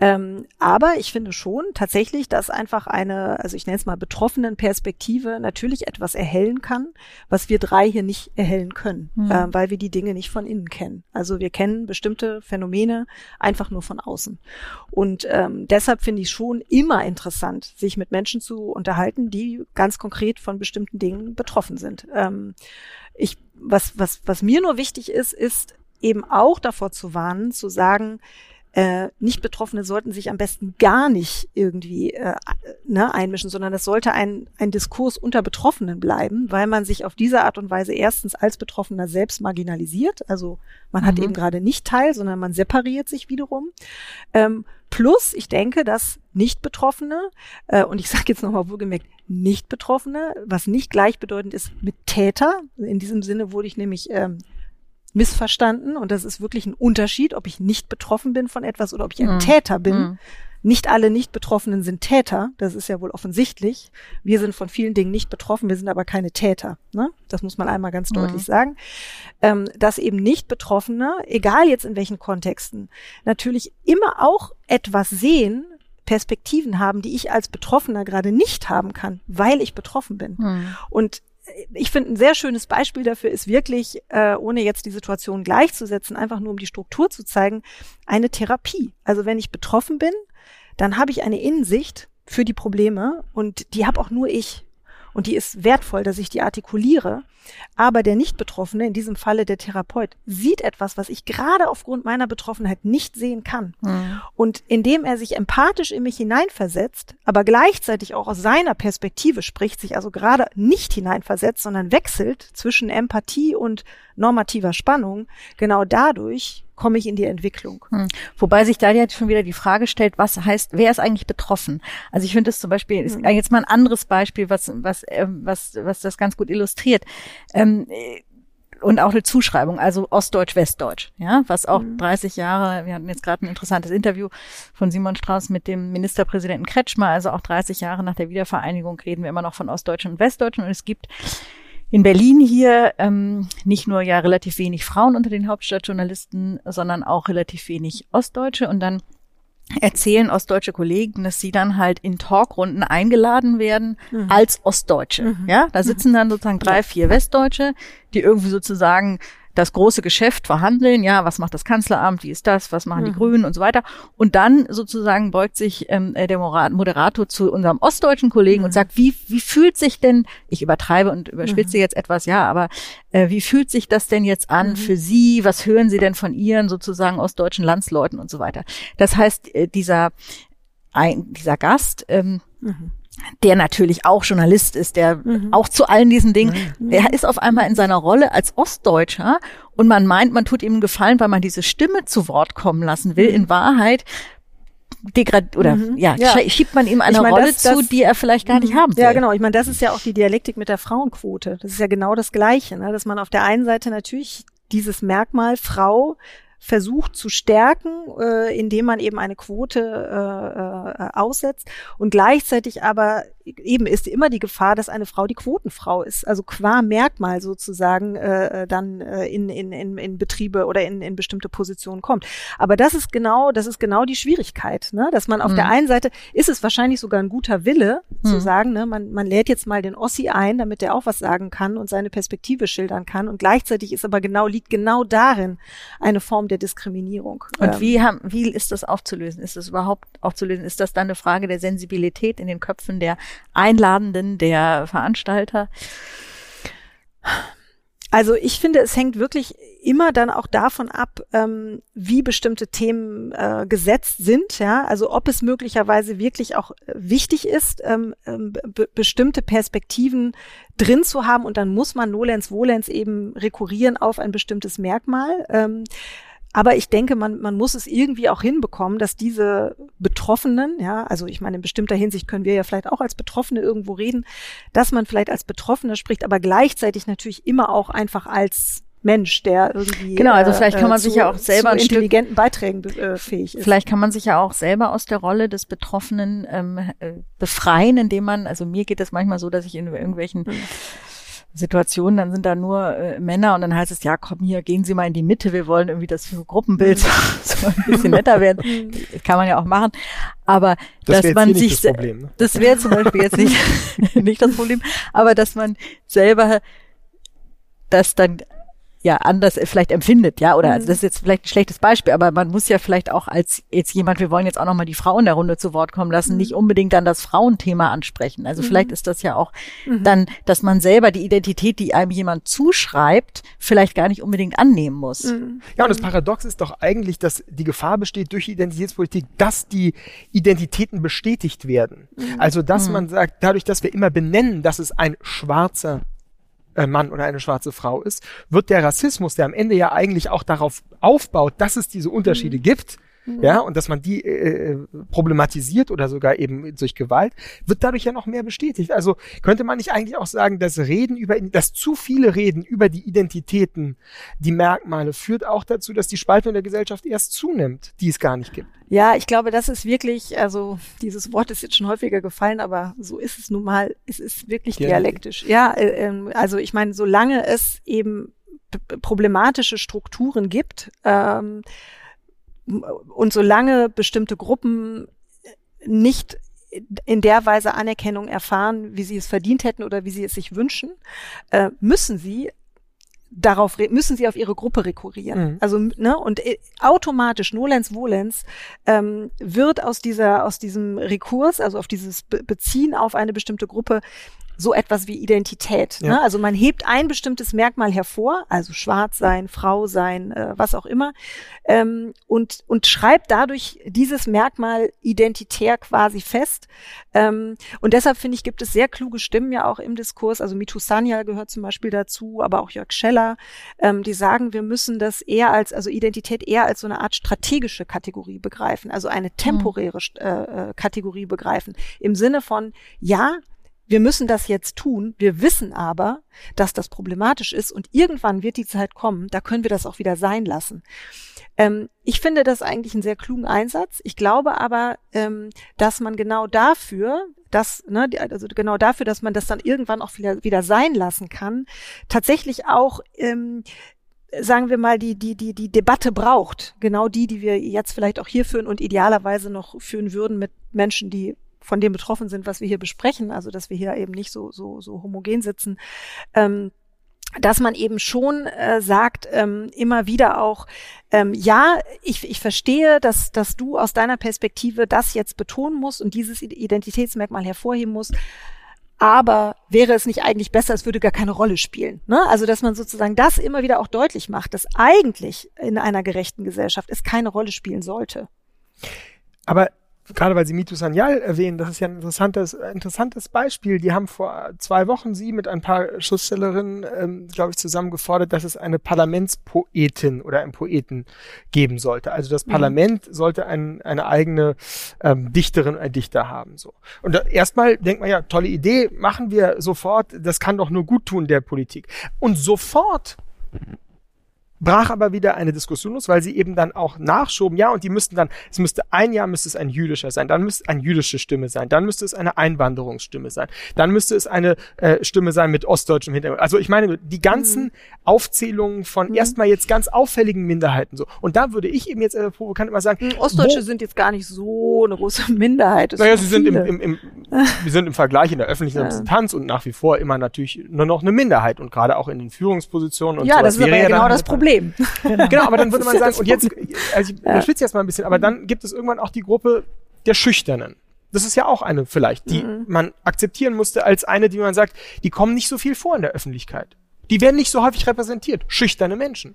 Ähm, aber ich finde schon tatsächlich, dass einfach eine, also ich nenne es mal betroffenen Perspektive natürlich etwas erhellen kann, was wir drei hier nicht erhellen können, mhm. äh, weil wir die Dinge nicht von innen kennen. Also wir kennen bestimmte Phänomene einfach nur von außen. Und ähm, deshalb finde ich schon immer interessant, sich mit Menschen zu unterhalten, die ganz konkret von bestimmten Dingen betroffen sind. Ähm, ich was, was, was mir nur wichtig ist, ist eben auch davor zu warnen, zu sagen, äh, Nicht-Betroffene sollten sich am besten gar nicht irgendwie äh, ne, einmischen, sondern es sollte ein, ein Diskurs unter Betroffenen bleiben, weil man sich auf diese Art und Weise erstens als Betroffener selbst marginalisiert. Also man mhm. hat eben gerade nicht teil, sondern man separiert sich wiederum. Ähm, plus, ich denke, dass Nicht-Betroffene, äh, und ich sage jetzt nochmal wohlgemerkt, Nicht-Betroffene, was nicht gleichbedeutend ist mit Täter. In diesem Sinne wurde ich nämlich ähm, missverstanden und das ist wirklich ein Unterschied, ob ich nicht betroffen bin von etwas oder ob ich ein mhm. Täter bin. Mhm. Nicht alle Nicht-Betroffenen sind Täter, das ist ja wohl offensichtlich. Wir sind von vielen Dingen nicht betroffen, wir sind aber keine Täter. Ne? Das muss man einmal ganz mhm. deutlich sagen. Ähm, dass eben Nicht-Betroffene, egal jetzt in welchen Kontexten, natürlich immer auch etwas sehen, Perspektiven haben, die ich als Betroffener gerade nicht haben kann, weil ich betroffen bin. Mhm. Und ich finde, ein sehr schönes Beispiel dafür ist wirklich, äh, ohne jetzt die Situation gleichzusetzen, einfach nur um die Struktur zu zeigen, eine Therapie. Also wenn ich betroffen bin, dann habe ich eine Innensicht für die Probleme und die habe auch nur ich und die ist wertvoll, dass ich die artikuliere. Aber der Nicht-Betroffene, in diesem Falle der Therapeut, sieht etwas, was ich gerade aufgrund meiner Betroffenheit nicht sehen kann. Mhm. Und indem er sich empathisch in mich hineinversetzt, aber gleichzeitig auch aus seiner Perspektive spricht, sich also gerade nicht hineinversetzt, sondern wechselt zwischen Empathie und normativer Spannung, genau dadurch komme ich in die Entwicklung. Hm. Wobei sich da jetzt schon wieder die Frage stellt, was heißt, wer ist eigentlich betroffen? Also ich finde es zum Beispiel, ist hm. jetzt mal ein anderes Beispiel, was, was, äh, was, was das ganz gut illustriert. Ähm, und auch eine Zuschreibung, also Ostdeutsch, Westdeutsch, ja, was auch mhm. 30 Jahre, wir hatten jetzt gerade ein interessantes Interview von Simon Strauß mit dem Ministerpräsidenten Kretschmer, also auch 30 Jahre nach der Wiedervereinigung reden wir immer noch von Ostdeutschen und Westdeutschen und es gibt in Berlin hier ähm, nicht nur ja relativ wenig Frauen unter den Hauptstadtjournalisten, sondern auch relativ wenig Ostdeutsche. Und dann erzählen ostdeutsche Kollegen, dass sie dann halt in Talkrunden eingeladen werden mhm. als Ostdeutsche. Mhm. Ja, da sitzen dann sozusagen drei, vier Westdeutsche, die irgendwie sozusagen das große Geschäft verhandeln, ja, was macht das Kanzleramt, wie ist das, was machen die mhm. Grünen und so weiter. Und dann sozusagen beugt sich ähm, der Moderator zu unserem ostdeutschen Kollegen mhm. und sagt, wie, wie fühlt sich denn, ich übertreibe und überspitze mhm. jetzt etwas, ja, aber äh, wie fühlt sich das denn jetzt an mhm. für Sie? Was hören Sie denn von Ihren sozusagen ostdeutschen Landsleuten und so weiter? Das heißt, äh, dieser, ein, dieser Gast, ähm, mhm der natürlich auch Journalist ist, der mhm. auch zu allen diesen Dingen, mhm. der ist auf einmal in seiner Rolle als Ostdeutscher und man meint, man tut ihm einen Gefallen, weil man diese Stimme zu Wort kommen lassen will. Mhm. In Wahrheit degrad oder mhm. ja, ja, schiebt man ihm eine ich mein, Rolle das, zu, die er vielleicht gar nicht mhm. haben will. Ja, genau. Ich meine, das ist ja auch die Dialektik mit der Frauenquote. Das ist ja genau das Gleiche, ne? dass man auf der einen Seite natürlich dieses Merkmal Frau versucht zu stärken, äh, indem man eben eine Quote äh, äh, aussetzt und gleichzeitig aber eben ist immer die Gefahr, dass eine Frau die Quotenfrau ist, also qua Merkmal sozusagen äh, dann äh, in, in, in, in Betriebe oder in, in bestimmte Positionen kommt. Aber das ist genau, das ist genau die Schwierigkeit, ne? dass man auf mhm. der einen Seite ist es wahrscheinlich sogar ein guter Wille mhm. zu sagen, ne, man, man lädt jetzt mal den Ossi ein, damit der auch was sagen kann und seine Perspektive schildern kann und gleichzeitig ist aber genau liegt genau darin eine Form der Diskriminierung. Und ähm, wie haben, wie ist das aufzulösen? Ist das überhaupt aufzulösen? Ist das dann eine Frage der Sensibilität in den Köpfen der Einladenden, der Veranstalter? Also ich finde, es hängt wirklich immer dann auch davon ab, ähm, wie bestimmte Themen äh, gesetzt sind. Ja, also ob es möglicherweise wirklich auch wichtig ist, ähm, ähm, bestimmte Perspektiven drin zu haben und dann muss man nolens volens eben rekurrieren auf ein bestimmtes Merkmal. Ähm, aber ich denke, man, man muss es irgendwie auch hinbekommen, dass diese Betroffenen, ja, also ich meine, in bestimmter Hinsicht können wir ja vielleicht auch als Betroffene irgendwo reden, dass man vielleicht als Betroffener spricht, aber gleichzeitig natürlich immer auch einfach als Mensch, der irgendwie genau, also vielleicht kann man äh, sich ja auch selber zu intelligenten Stück, Beiträgen äh, fähig ist. Vielleicht kann man sich ja auch selber aus der Rolle des Betroffenen ähm, äh, befreien, indem man, also mir geht das manchmal so, dass ich in irgendwelchen hm Situationen, dann sind da nur äh, Männer und dann heißt es, ja, komm hier, gehen Sie mal in die Mitte, wir wollen irgendwie das Gruppenbild so, so ein bisschen netter werden. Das kann man ja auch machen. Aber das dass man sich, das, Problem, ne? das wäre zum Beispiel jetzt nicht, nicht das Problem, aber dass man selber das dann ja anders vielleicht empfindet, ja, oder mhm. also das ist jetzt vielleicht ein schlechtes Beispiel, aber man muss ja vielleicht auch als jetzt jemand, wir wollen jetzt auch nochmal die Frauen der Runde zu Wort kommen lassen, mhm. nicht unbedingt dann das Frauenthema ansprechen. Also mhm. vielleicht ist das ja auch mhm. dann, dass man selber die Identität, die einem jemand zuschreibt, vielleicht gar nicht unbedingt annehmen muss. Mhm. Ja, und das Paradox ist doch eigentlich, dass die Gefahr besteht durch Identitätspolitik, dass die Identitäten bestätigt werden. Mhm. Also, dass man sagt, dadurch, dass wir immer benennen, dass es ein schwarzer äh, Mann oder eine schwarze Frau ist, wird der Rassismus, der am Ende ja eigentlich auch darauf aufbaut, dass es diese Unterschiede mhm. gibt, mhm. ja, und dass man die äh, problematisiert oder sogar eben durch Gewalt, wird dadurch ja noch mehr bestätigt. Also könnte man nicht eigentlich auch sagen, dass Reden über, dass zu viele Reden über die Identitäten, die Merkmale, führt auch dazu, dass die Spaltung der Gesellschaft erst zunimmt, die es gar nicht gibt. Ja, ich glaube, das ist wirklich, also dieses Wort ist jetzt schon häufiger gefallen, aber so ist es nun mal. Es ist wirklich dialektisch. Ja, äh, äh, also ich meine, solange es eben problematische Strukturen gibt, ähm, und solange bestimmte Gruppen nicht in der Weise Anerkennung erfahren, wie sie es verdient hätten oder wie sie es sich wünschen, äh, müssen sie darauf müssen sie auf ihre Gruppe rekurrieren. Mhm. Also ne und äh, automatisch nolens volens ähm, wird aus dieser aus diesem Rekurs, also auf dieses Be Beziehen auf eine bestimmte Gruppe so etwas wie Identität. Ja. Ne? Also man hebt ein bestimmtes Merkmal hervor, also schwarz sein, Frau sein, äh, was auch immer, ähm, und, und schreibt dadurch dieses Merkmal identitär quasi fest. Ähm, und deshalb finde ich, gibt es sehr kluge Stimmen ja auch im Diskurs. Also Mitu Sanyal gehört zum Beispiel dazu, aber auch Jörg Scheller, ähm, die sagen, wir müssen das eher als, also Identität eher als so eine Art strategische Kategorie begreifen, also eine temporäre äh, äh, Kategorie begreifen. Im Sinne von, ja, wir müssen das jetzt tun. Wir wissen aber, dass das problematisch ist und irgendwann wird die Zeit kommen, da können wir das auch wieder sein lassen. Ähm, ich finde das eigentlich einen sehr klugen Einsatz. Ich glaube aber, ähm, dass man genau dafür, dass, ne, also genau dafür, dass man das dann irgendwann auch wieder, wieder sein lassen kann, tatsächlich auch ähm, sagen wir mal, die, die, die, die Debatte braucht. Genau die, die wir jetzt vielleicht auch hier führen und idealerweise noch führen würden mit Menschen, die von dem betroffen sind, was wir hier besprechen, also dass wir hier eben nicht so, so, so homogen sitzen. Ähm, dass man eben schon äh, sagt, ähm, immer wieder auch, ähm, ja, ich, ich verstehe, dass, dass du aus deiner Perspektive das jetzt betonen musst und dieses Identitätsmerkmal hervorheben musst. Aber wäre es nicht eigentlich besser, es würde gar keine Rolle spielen. Ne? Also, dass man sozusagen das immer wieder auch deutlich macht, dass eigentlich in einer gerechten Gesellschaft es keine Rolle spielen sollte. Aber gerade weil Sie Mitu Sanyal erwähnen, das ist ja ein interessantes, interessantes Beispiel. Die haben vor zwei Wochen Sie mit ein paar Schriftstellerinnen, ähm, glaube ich, zusammen gefordert, dass es eine Parlamentspoetin oder einen Poeten geben sollte. Also das mhm. Parlament sollte ein, eine eigene ähm, Dichterin, ein Dichter haben. So. Und erstmal denkt man ja, tolle Idee, machen wir sofort, das kann doch nur gut tun der Politik. Und sofort brach aber wieder eine Diskussion los, weil sie eben dann auch nachschoben, ja, und die müssten dann, es müsste ein Jahr müsste es ein jüdischer sein, dann müsste es eine jüdische Stimme sein, dann müsste es eine Einwanderungsstimme sein, dann müsste es eine äh, Stimme sein mit ostdeutschem Hintergrund. Also ich meine, die ganzen mhm. Aufzählungen von mhm. erstmal jetzt ganz auffälligen Minderheiten so. Und da würde ich eben jetzt äh, provokant immer sagen, mhm, Ostdeutsche wo, sind jetzt gar nicht so eine große Minderheit. naja, sie sind im, im, im, wir sind im Vergleich in der öffentlichen Repräsentanz und nach wie vor immer natürlich nur noch eine Minderheit und gerade auch in den Führungspositionen und Ja, das aber ja genau das Problem. Problem. Genau. genau, aber dann würde man sagen, und jetzt, also ich ja. jetzt mal ein bisschen, aber dann gibt es irgendwann auch die Gruppe der Schüchternen. Das ist ja auch eine vielleicht, die mhm. man akzeptieren musste als eine, die man sagt, die kommen nicht so viel vor in der Öffentlichkeit. Die werden nicht so häufig repräsentiert. Schüchterne Menschen.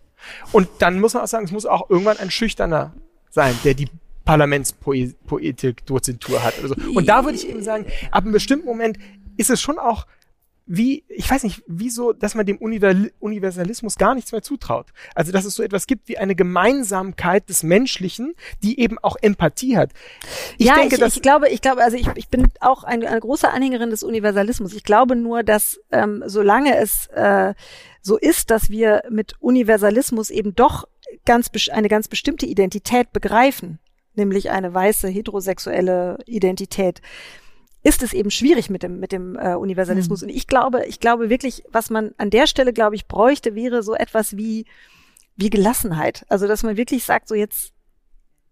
Und dann muss man auch sagen, es muss auch irgendwann ein Schüchterner sein, der die Parlamentspoetik Dozentur hat. Also. Und da würde ich eben sagen, ab einem bestimmten Moment ist es schon auch wie, ich weiß nicht, wieso, dass man dem Universalismus gar nichts mehr zutraut. Also, dass es so etwas gibt wie eine Gemeinsamkeit des Menschlichen, die eben auch Empathie hat. Ich ja, denke, ich, dass ich glaube, ich glaube, also ich, ich bin auch eine, eine große Anhängerin des Universalismus. Ich glaube nur, dass ähm, solange es äh, so ist, dass wir mit Universalismus eben doch ganz eine ganz bestimmte Identität begreifen, nämlich eine weiße heterosexuelle Identität, ist es eben schwierig mit dem mit dem äh, Universalismus. Mhm. Und ich glaube, ich glaube wirklich, was man an der Stelle, glaube ich, bräuchte, wäre so etwas wie wie Gelassenheit. Also dass man wirklich sagt, so jetzt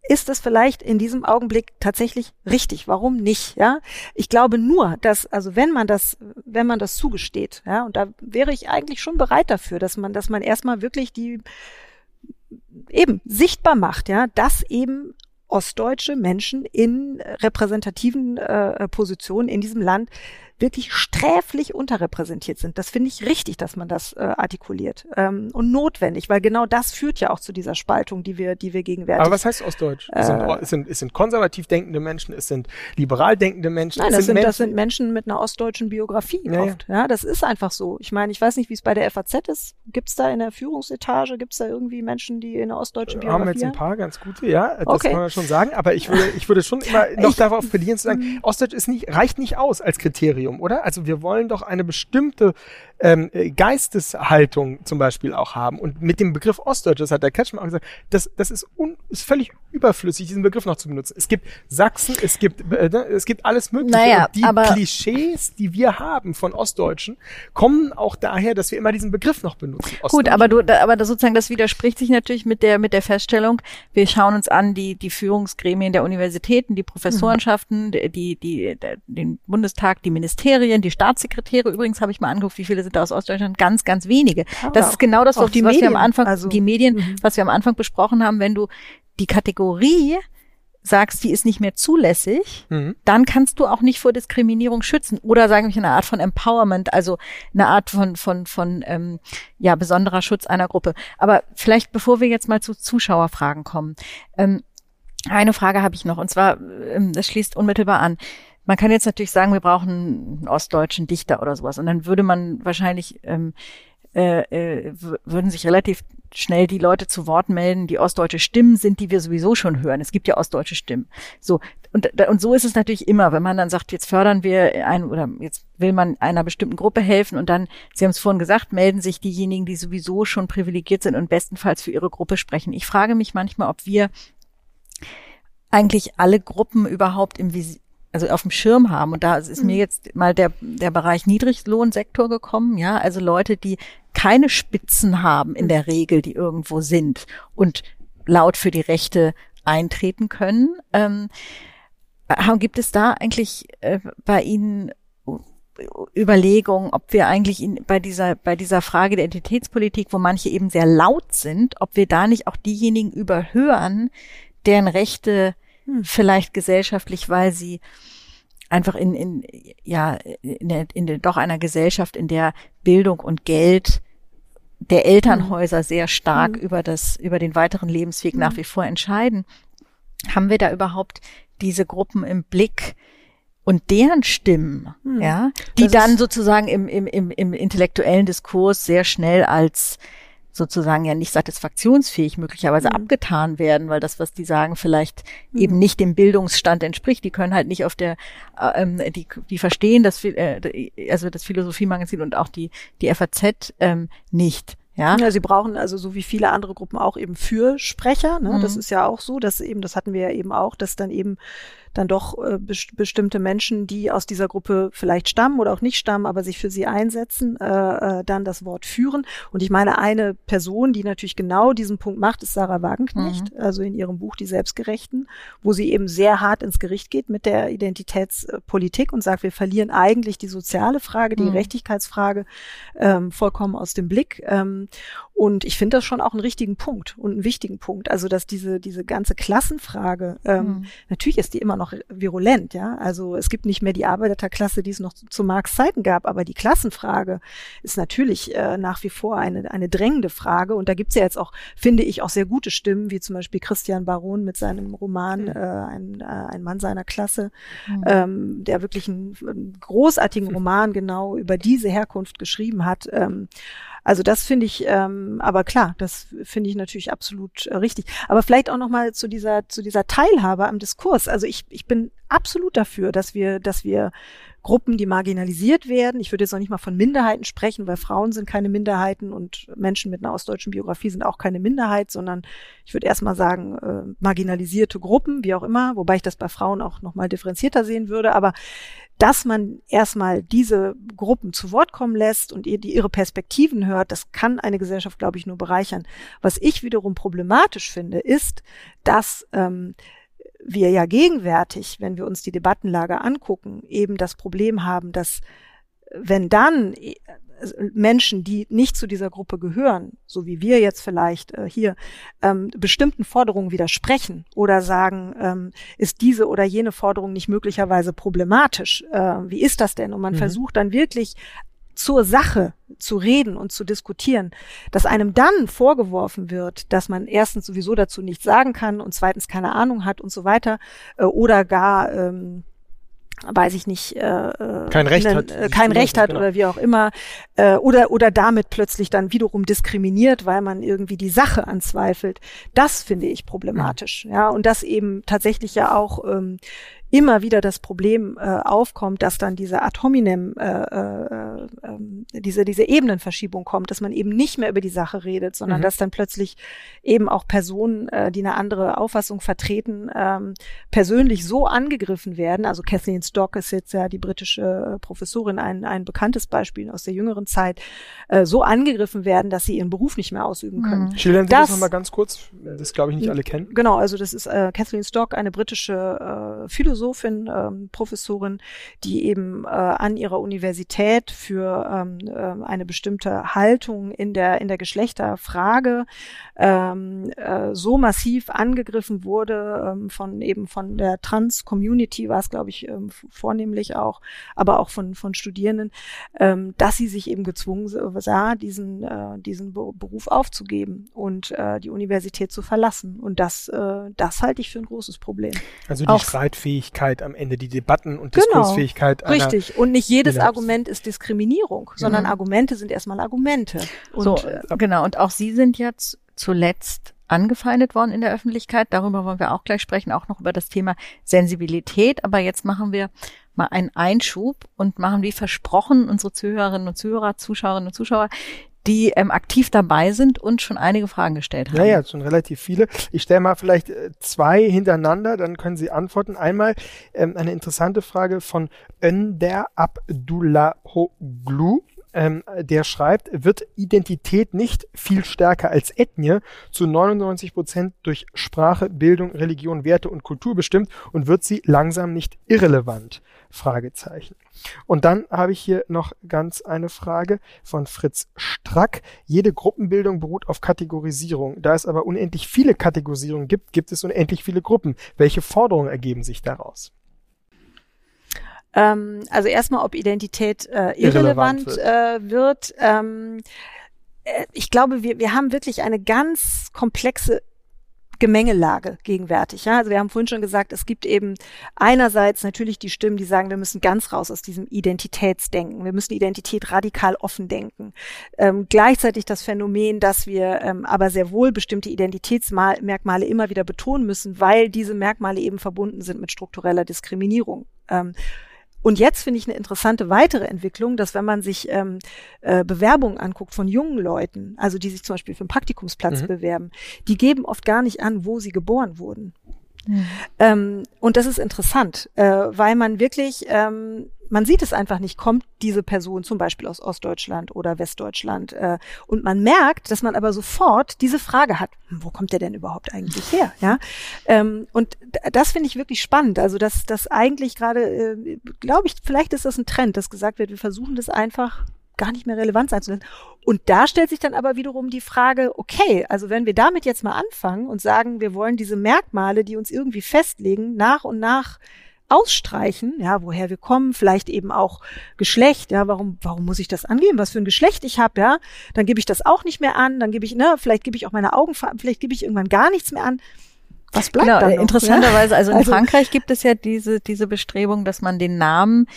ist es vielleicht in diesem Augenblick tatsächlich richtig? Warum nicht? Ja, ich glaube nur, dass also wenn man das, wenn man das zugesteht, ja, und da wäre ich eigentlich schon bereit dafür, dass man, dass man erstmal wirklich die eben sichtbar macht, ja, dass eben ostdeutsche Menschen in repräsentativen äh, Positionen in diesem Land wirklich sträflich unterrepräsentiert sind. Das finde ich richtig, dass man das äh, artikuliert ähm, und notwendig, weil genau das führt ja auch zu dieser Spaltung, die wir, die wir gegenwärtig. Aber was heißt Ostdeutsch? Äh, es, sind, es, sind, es sind konservativ denkende Menschen, es sind liberal denkende Menschen. Nein, das sind, Menschen, das sind Menschen mit einer ostdeutschen Biografie ja, oft. Ja. das ist einfach so. Ich meine, ich weiß nicht, wie es bei der FAZ ist. Gibt es da in der Führungsetage, gibt es da irgendwie Menschen, die in einer ostdeutschen Biografie haben? wir jetzt ein paar ganz gute, ja, das okay. kann man schon sagen. Aber ich würde, ich würde schon immer noch ich, darauf plädieren zu sagen, mhm. Ostdeutsch ist nicht, reicht nicht aus als Kriterium. Kriterium, oder? Also wir wollen doch eine bestimmte ähm, Geisteshaltung zum Beispiel auch haben. Und mit dem Begriff Ostdeutsch, das hat der Kretschmann auch gesagt, das, das ist, un, ist völlig überflüssig, diesen Begriff noch zu benutzen. Es gibt Sachsen, es gibt, äh, ne, es gibt alles Mögliche. Naja, und die Klischees, die wir haben von Ostdeutschen, kommen auch daher, dass wir immer diesen Begriff noch benutzen. Gut, aber du, aber das sozusagen, das widerspricht sich natürlich mit der, mit der Feststellung, wir schauen uns an die, die Führungsgremien der Universitäten, die Professorenschaften, mhm. die, die, die, den Bundestag, die Ministerien, die Staatssekretäre. Übrigens habe ich mal angeguckt, wie viele sind da aus Ostdeutschland? Ganz, ganz wenige. Ah, das ist genau das, was, was wir am Anfang, also, die Medien, mhm. was wir am Anfang besprochen haben, wenn du die Kategorie sagst, die ist nicht mehr zulässig, mhm. dann kannst du auch nicht vor Diskriminierung schützen oder sagen wir eine Art von Empowerment, also eine Art von von von ähm, ja besonderer Schutz einer Gruppe. Aber vielleicht bevor wir jetzt mal zu Zuschauerfragen kommen, ähm, eine Frage habe ich noch und zwar, ähm, das schließt unmittelbar an. Man kann jetzt natürlich sagen, wir brauchen einen ostdeutschen Dichter oder sowas und dann würde man wahrscheinlich ähm, äh, äh, würden sich relativ schnell die Leute zu Wort melden, die ostdeutsche Stimmen sind, die wir sowieso schon hören. Es gibt ja ostdeutsche Stimmen. So und und so ist es natürlich immer, wenn man dann sagt, jetzt fördern wir ein oder jetzt will man einer bestimmten Gruppe helfen und dann, Sie haben es vorhin gesagt, melden sich diejenigen, die sowieso schon privilegiert sind und bestenfalls für ihre Gruppe sprechen. Ich frage mich manchmal, ob wir eigentlich alle Gruppen überhaupt im Vis also auf dem Schirm haben. Und da ist mir mhm. jetzt mal der, der Bereich Niedriglohnsektor gekommen, ja, also Leute, die keine Spitzen haben in der Regel, die irgendwo sind und laut für die Rechte eintreten können. Ähm, gibt es da eigentlich äh, bei Ihnen Überlegungen, ob wir eigentlich in, bei dieser, bei dieser Frage der Identitätspolitik, wo manche eben sehr laut sind, ob wir da nicht auch diejenigen überhören, deren Rechte hm. vielleicht gesellschaftlich, weil sie einfach in, in ja, in, der, in der, doch einer Gesellschaft, in der Bildung und Geld der Elternhäuser hm. sehr stark hm. über das, über den weiteren Lebensweg nach hm. wie vor entscheiden. Haben wir da überhaupt diese Gruppen im Blick, und deren Stimmen, ja, die das dann sozusagen im, im, im, im intellektuellen Diskurs sehr schnell als sozusagen ja nicht satisfaktionsfähig möglicherweise mhm. abgetan werden, weil das, was die sagen, vielleicht mhm. eben nicht dem Bildungsstand entspricht. Die können halt nicht auf der, äh, ähm, die, die verstehen das, äh, also das Philosophiemagazin und auch die, die FAZ ähm, nicht. Ja. ja, sie brauchen also so wie viele andere Gruppen auch eben Fürsprecher. Ne? Mhm. Das ist ja auch so, dass eben, das hatten wir ja eben auch, dass dann eben dann doch äh, best bestimmte Menschen, die aus dieser Gruppe vielleicht stammen oder auch nicht stammen, aber sich für sie einsetzen, äh, äh, dann das Wort führen. Und ich meine, eine Person, die natürlich genau diesen Punkt macht, ist Sarah Wagenknecht, mhm. also in ihrem Buch Die Selbstgerechten, wo sie eben sehr hart ins Gericht geht mit der Identitätspolitik und sagt, wir verlieren eigentlich die soziale Frage, die mhm. Gerechtigkeitsfrage ähm, vollkommen aus dem Blick. Ähm, und ich finde das schon auch einen richtigen Punkt und einen wichtigen Punkt. Also, dass diese, diese ganze Klassenfrage, ähm, mhm. natürlich ist die immer noch virulent, ja. Also es gibt nicht mehr die Arbeiterklasse, die es noch zu, zu Marx Zeiten gab, aber die Klassenfrage ist natürlich äh, nach wie vor eine, eine drängende Frage. Und da gibt's ja jetzt auch, finde ich, auch sehr gute Stimmen, wie zum Beispiel Christian Baron mit seinem Roman mhm. äh, ein, äh, ein Mann seiner Klasse, mhm. ähm, der wirklich einen, einen großartigen Roman genau über diese Herkunft geschrieben hat. Ähm, also das finde ich, ähm, aber klar, das finde ich natürlich absolut äh, richtig. Aber vielleicht auch noch mal zu dieser zu dieser Teilhabe am Diskurs. Also ich ich bin absolut dafür, dass wir dass wir Gruppen, die marginalisiert werden. Ich würde jetzt noch nicht mal von Minderheiten sprechen, weil Frauen sind keine Minderheiten und Menschen mit einer ostdeutschen Biografie sind auch keine Minderheit, sondern ich würde erstmal sagen, äh, marginalisierte Gruppen, wie auch immer, wobei ich das bei Frauen auch nochmal differenzierter sehen würde. Aber dass man erstmal diese Gruppen zu Wort kommen lässt und ihr, die ihre Perspektiven hört, das kann eine Gesellschaft, glaube ich, nur bereichern. Was ich wiederum problematisch finde, ist, dass ähm, wir ja gegenwärtig, wenn wir uns die Debattenlage angucken, eben das Problem haben, dass wenn dann Menschen, die nicht zu dieser Gruppe gehören, so wie wir jetzt vielleicht äh, hier, ähm, bestimmten Forderungen widersprechen oder sagen, ähm, ist diese oder jene Forderung nicht möglicherweise problematisch? Äh, wie ist das denn? Und man mhm. versucht dann wirklich zur Sache zu reden und zu diskutieren, dass einem dann vorgeworfen wird, dass man erstens sowieso dazu nichts sagen kann und zweitens keine Ahnung hat und so weiter äh, oder gar ähm, weiß ich nicht, äh, äh kein Recht ne, hat, äh, kein Recht hat genau. oder wie auch immer, äh, oder oder damit plötzlich dann wiederum diskriminiert, weil man irgendwie die Sache anzweifelt. Das finde ich problematisch, ja, ja und das eben tatsächlich ja auch ähm, immer wieder das Problem äh, aufkommt, dass dann diese ad hominem, äh, äh, äh, diese, diese Ebenenverschiebung kommt, dass man eben nicht mehr über die Sache redet, sondern mhm. dass dann plötzlich eben auch Personen, äh, die eine andere Auffassung vertreten, ähm, persönlich so angegriffen werden. Also Kathleen Stock ist jetzt ja die britische Professorin, ein, ein bekanntes Beispiel aus der jüngeren Zeit, äh, so angegriffen werden, dass sie ihren Beruf nicht mehr ausüben können. Mhm. Schildern Sie das, das nochmal ganz kurz, das glaube ich nicht alle kennen. Genau, also das ist äh, Kathleen Stock, eine britische äh, Philosophin, Philosophin, ähm, Professorin, die eben äh, an ihrer Universität für ähm, äh, eine bestimmte Haltung in der in der Geschlechterfrage ähm, äh, so massiv angegriffen wurde ähm, von eben von der Trans-Community war es glaube ich ähm, vornehmlich auch, aber auch von von Studierenden, ähm, dass sie sich eben gezwungen sah, diesen äh, diesen Beruf aufzugeben und äh, die Universität zu verlassen und das äh, das halte ich für ein großes Problem. Also die auch, Streitfähigkeit am Ende, die Debatten und genau, Diskursfähigkeit. Richtig. Und nicht jedes Argument ist Diskriminierung, sondern. Argumente sind erstmal Argumente. Und, so, äh, genau. Und auch Sie sind jetzt zuletzt angefeindet worden in der Öffentlichkeit. Darüber wollen wir auch gleich sprechen, auch noch über das Thema Sensibilität. Aber jetzt machen wir mal einen Einschub und machen wie versprochen unsere Zuhörerinnen und Zuhörer, Zuschauerinnen und Zuschauer die ähm, aktiv dabei sind und schon einige Fragen gestellt haben. Ja, ja, schon relativ viele. Ich stelle mal vielleicht äh, zwei hintereinander, dann können Sie antworten. Einmal ähm, eine interessante Frage von Önder Abdullahoglu. ähm, der schreibt, wird Identität nicht viel stärker als Ethnie zu 99 Prozent durch Sprache, Bildung, Religion, Werte und Kultur bestimmt und wird sie langsam nicht irrelevant? Fragezeichen. Und dann habe ich hier noch ganz eine Frage von Fritz Strack. Jede Gruppenbildung beruht auf Kategorisierung. Da es aber unendlich viele Kategorisierungen gibt, gibt es unendlich viele Gruppen. Welche Forderungen ergeben sich daraus? Ähm, also erstmal, ob Identität äh, irrelevant, irrelevant, wird. Äh, wird ähm, äh, ich glaube, wir, wir haben wirklich eine ganz komplexe Gemengelage gegenwärtig. Ja? Also wir haben vorhin schon gesagt, es gibt eben einerseits natürlich die Stimmen, die sagen, wir müssen ganz raus aus diesem Identitätsdenken. Wir müssen Identität radikal offen denken. Ähm, gleichzeitig das Phänomen, dass wir ähm, aber sehr wohl bestimmte Identitätsmerkmale immer wieder betonen müssen, weil diese Merkmale eben verbunden sind mit struktureller Diskriminierung. Ähm, und jetzt finde ich eine interessante weitere Entwicklung, dass wenn man sich ähm, äh, Bewerbungen anguckt von jungen Leuten, also die sich zum Beispiel für einen Praktikumsplatz mhm. bewerben, die geben oft gar nicht an, wo sie geboren wurden. Mhm. Ähm, und das ist interessant, äh, weil man wirklich ähm, man sieht es einfach nicht, kommt diese Person zum Beispiel aus Ostdeutschland oder Westdeutschland. Äh, und man merkt, dass man aber sofort diese Frage hat, hm, wo kommt der denn überhaupt eigentlich her? Ja, ähm, Und das finde ich wirklich spannend. Also dass das eigentlich gerade, äh, glaube ich, vielleicht ist das ein Trend, dass gesagt wird, wir versuchen das einfach gar nicht mehr relevant sein zu lassen. Und da stellt sich dann aber wiederum die Frage, okay, also wenn wir damit jetzt mal anfangen und sagen, wir wollen diese Merkmale, die uns irgendwie festlegen, nach und nach ausstreichen, ja, woher wir kommen, vielleicht eben auch Geschlecht, ja, warum, warum muss ich das angeben, was für ein Geschlecht ich habe, ja, dann gebe ich das auch nicht mehr an, dann gebe ich, ne, vielleicht gebe ich auch meine Augenfarben, vielleicht gebe ich irgendwann gar nichts mehr an. Was bleibt genau, dann noch, interessanterweise, ja? also in also, Frankreich gibt es ja diese, diese Bestrebung, dass man den Namen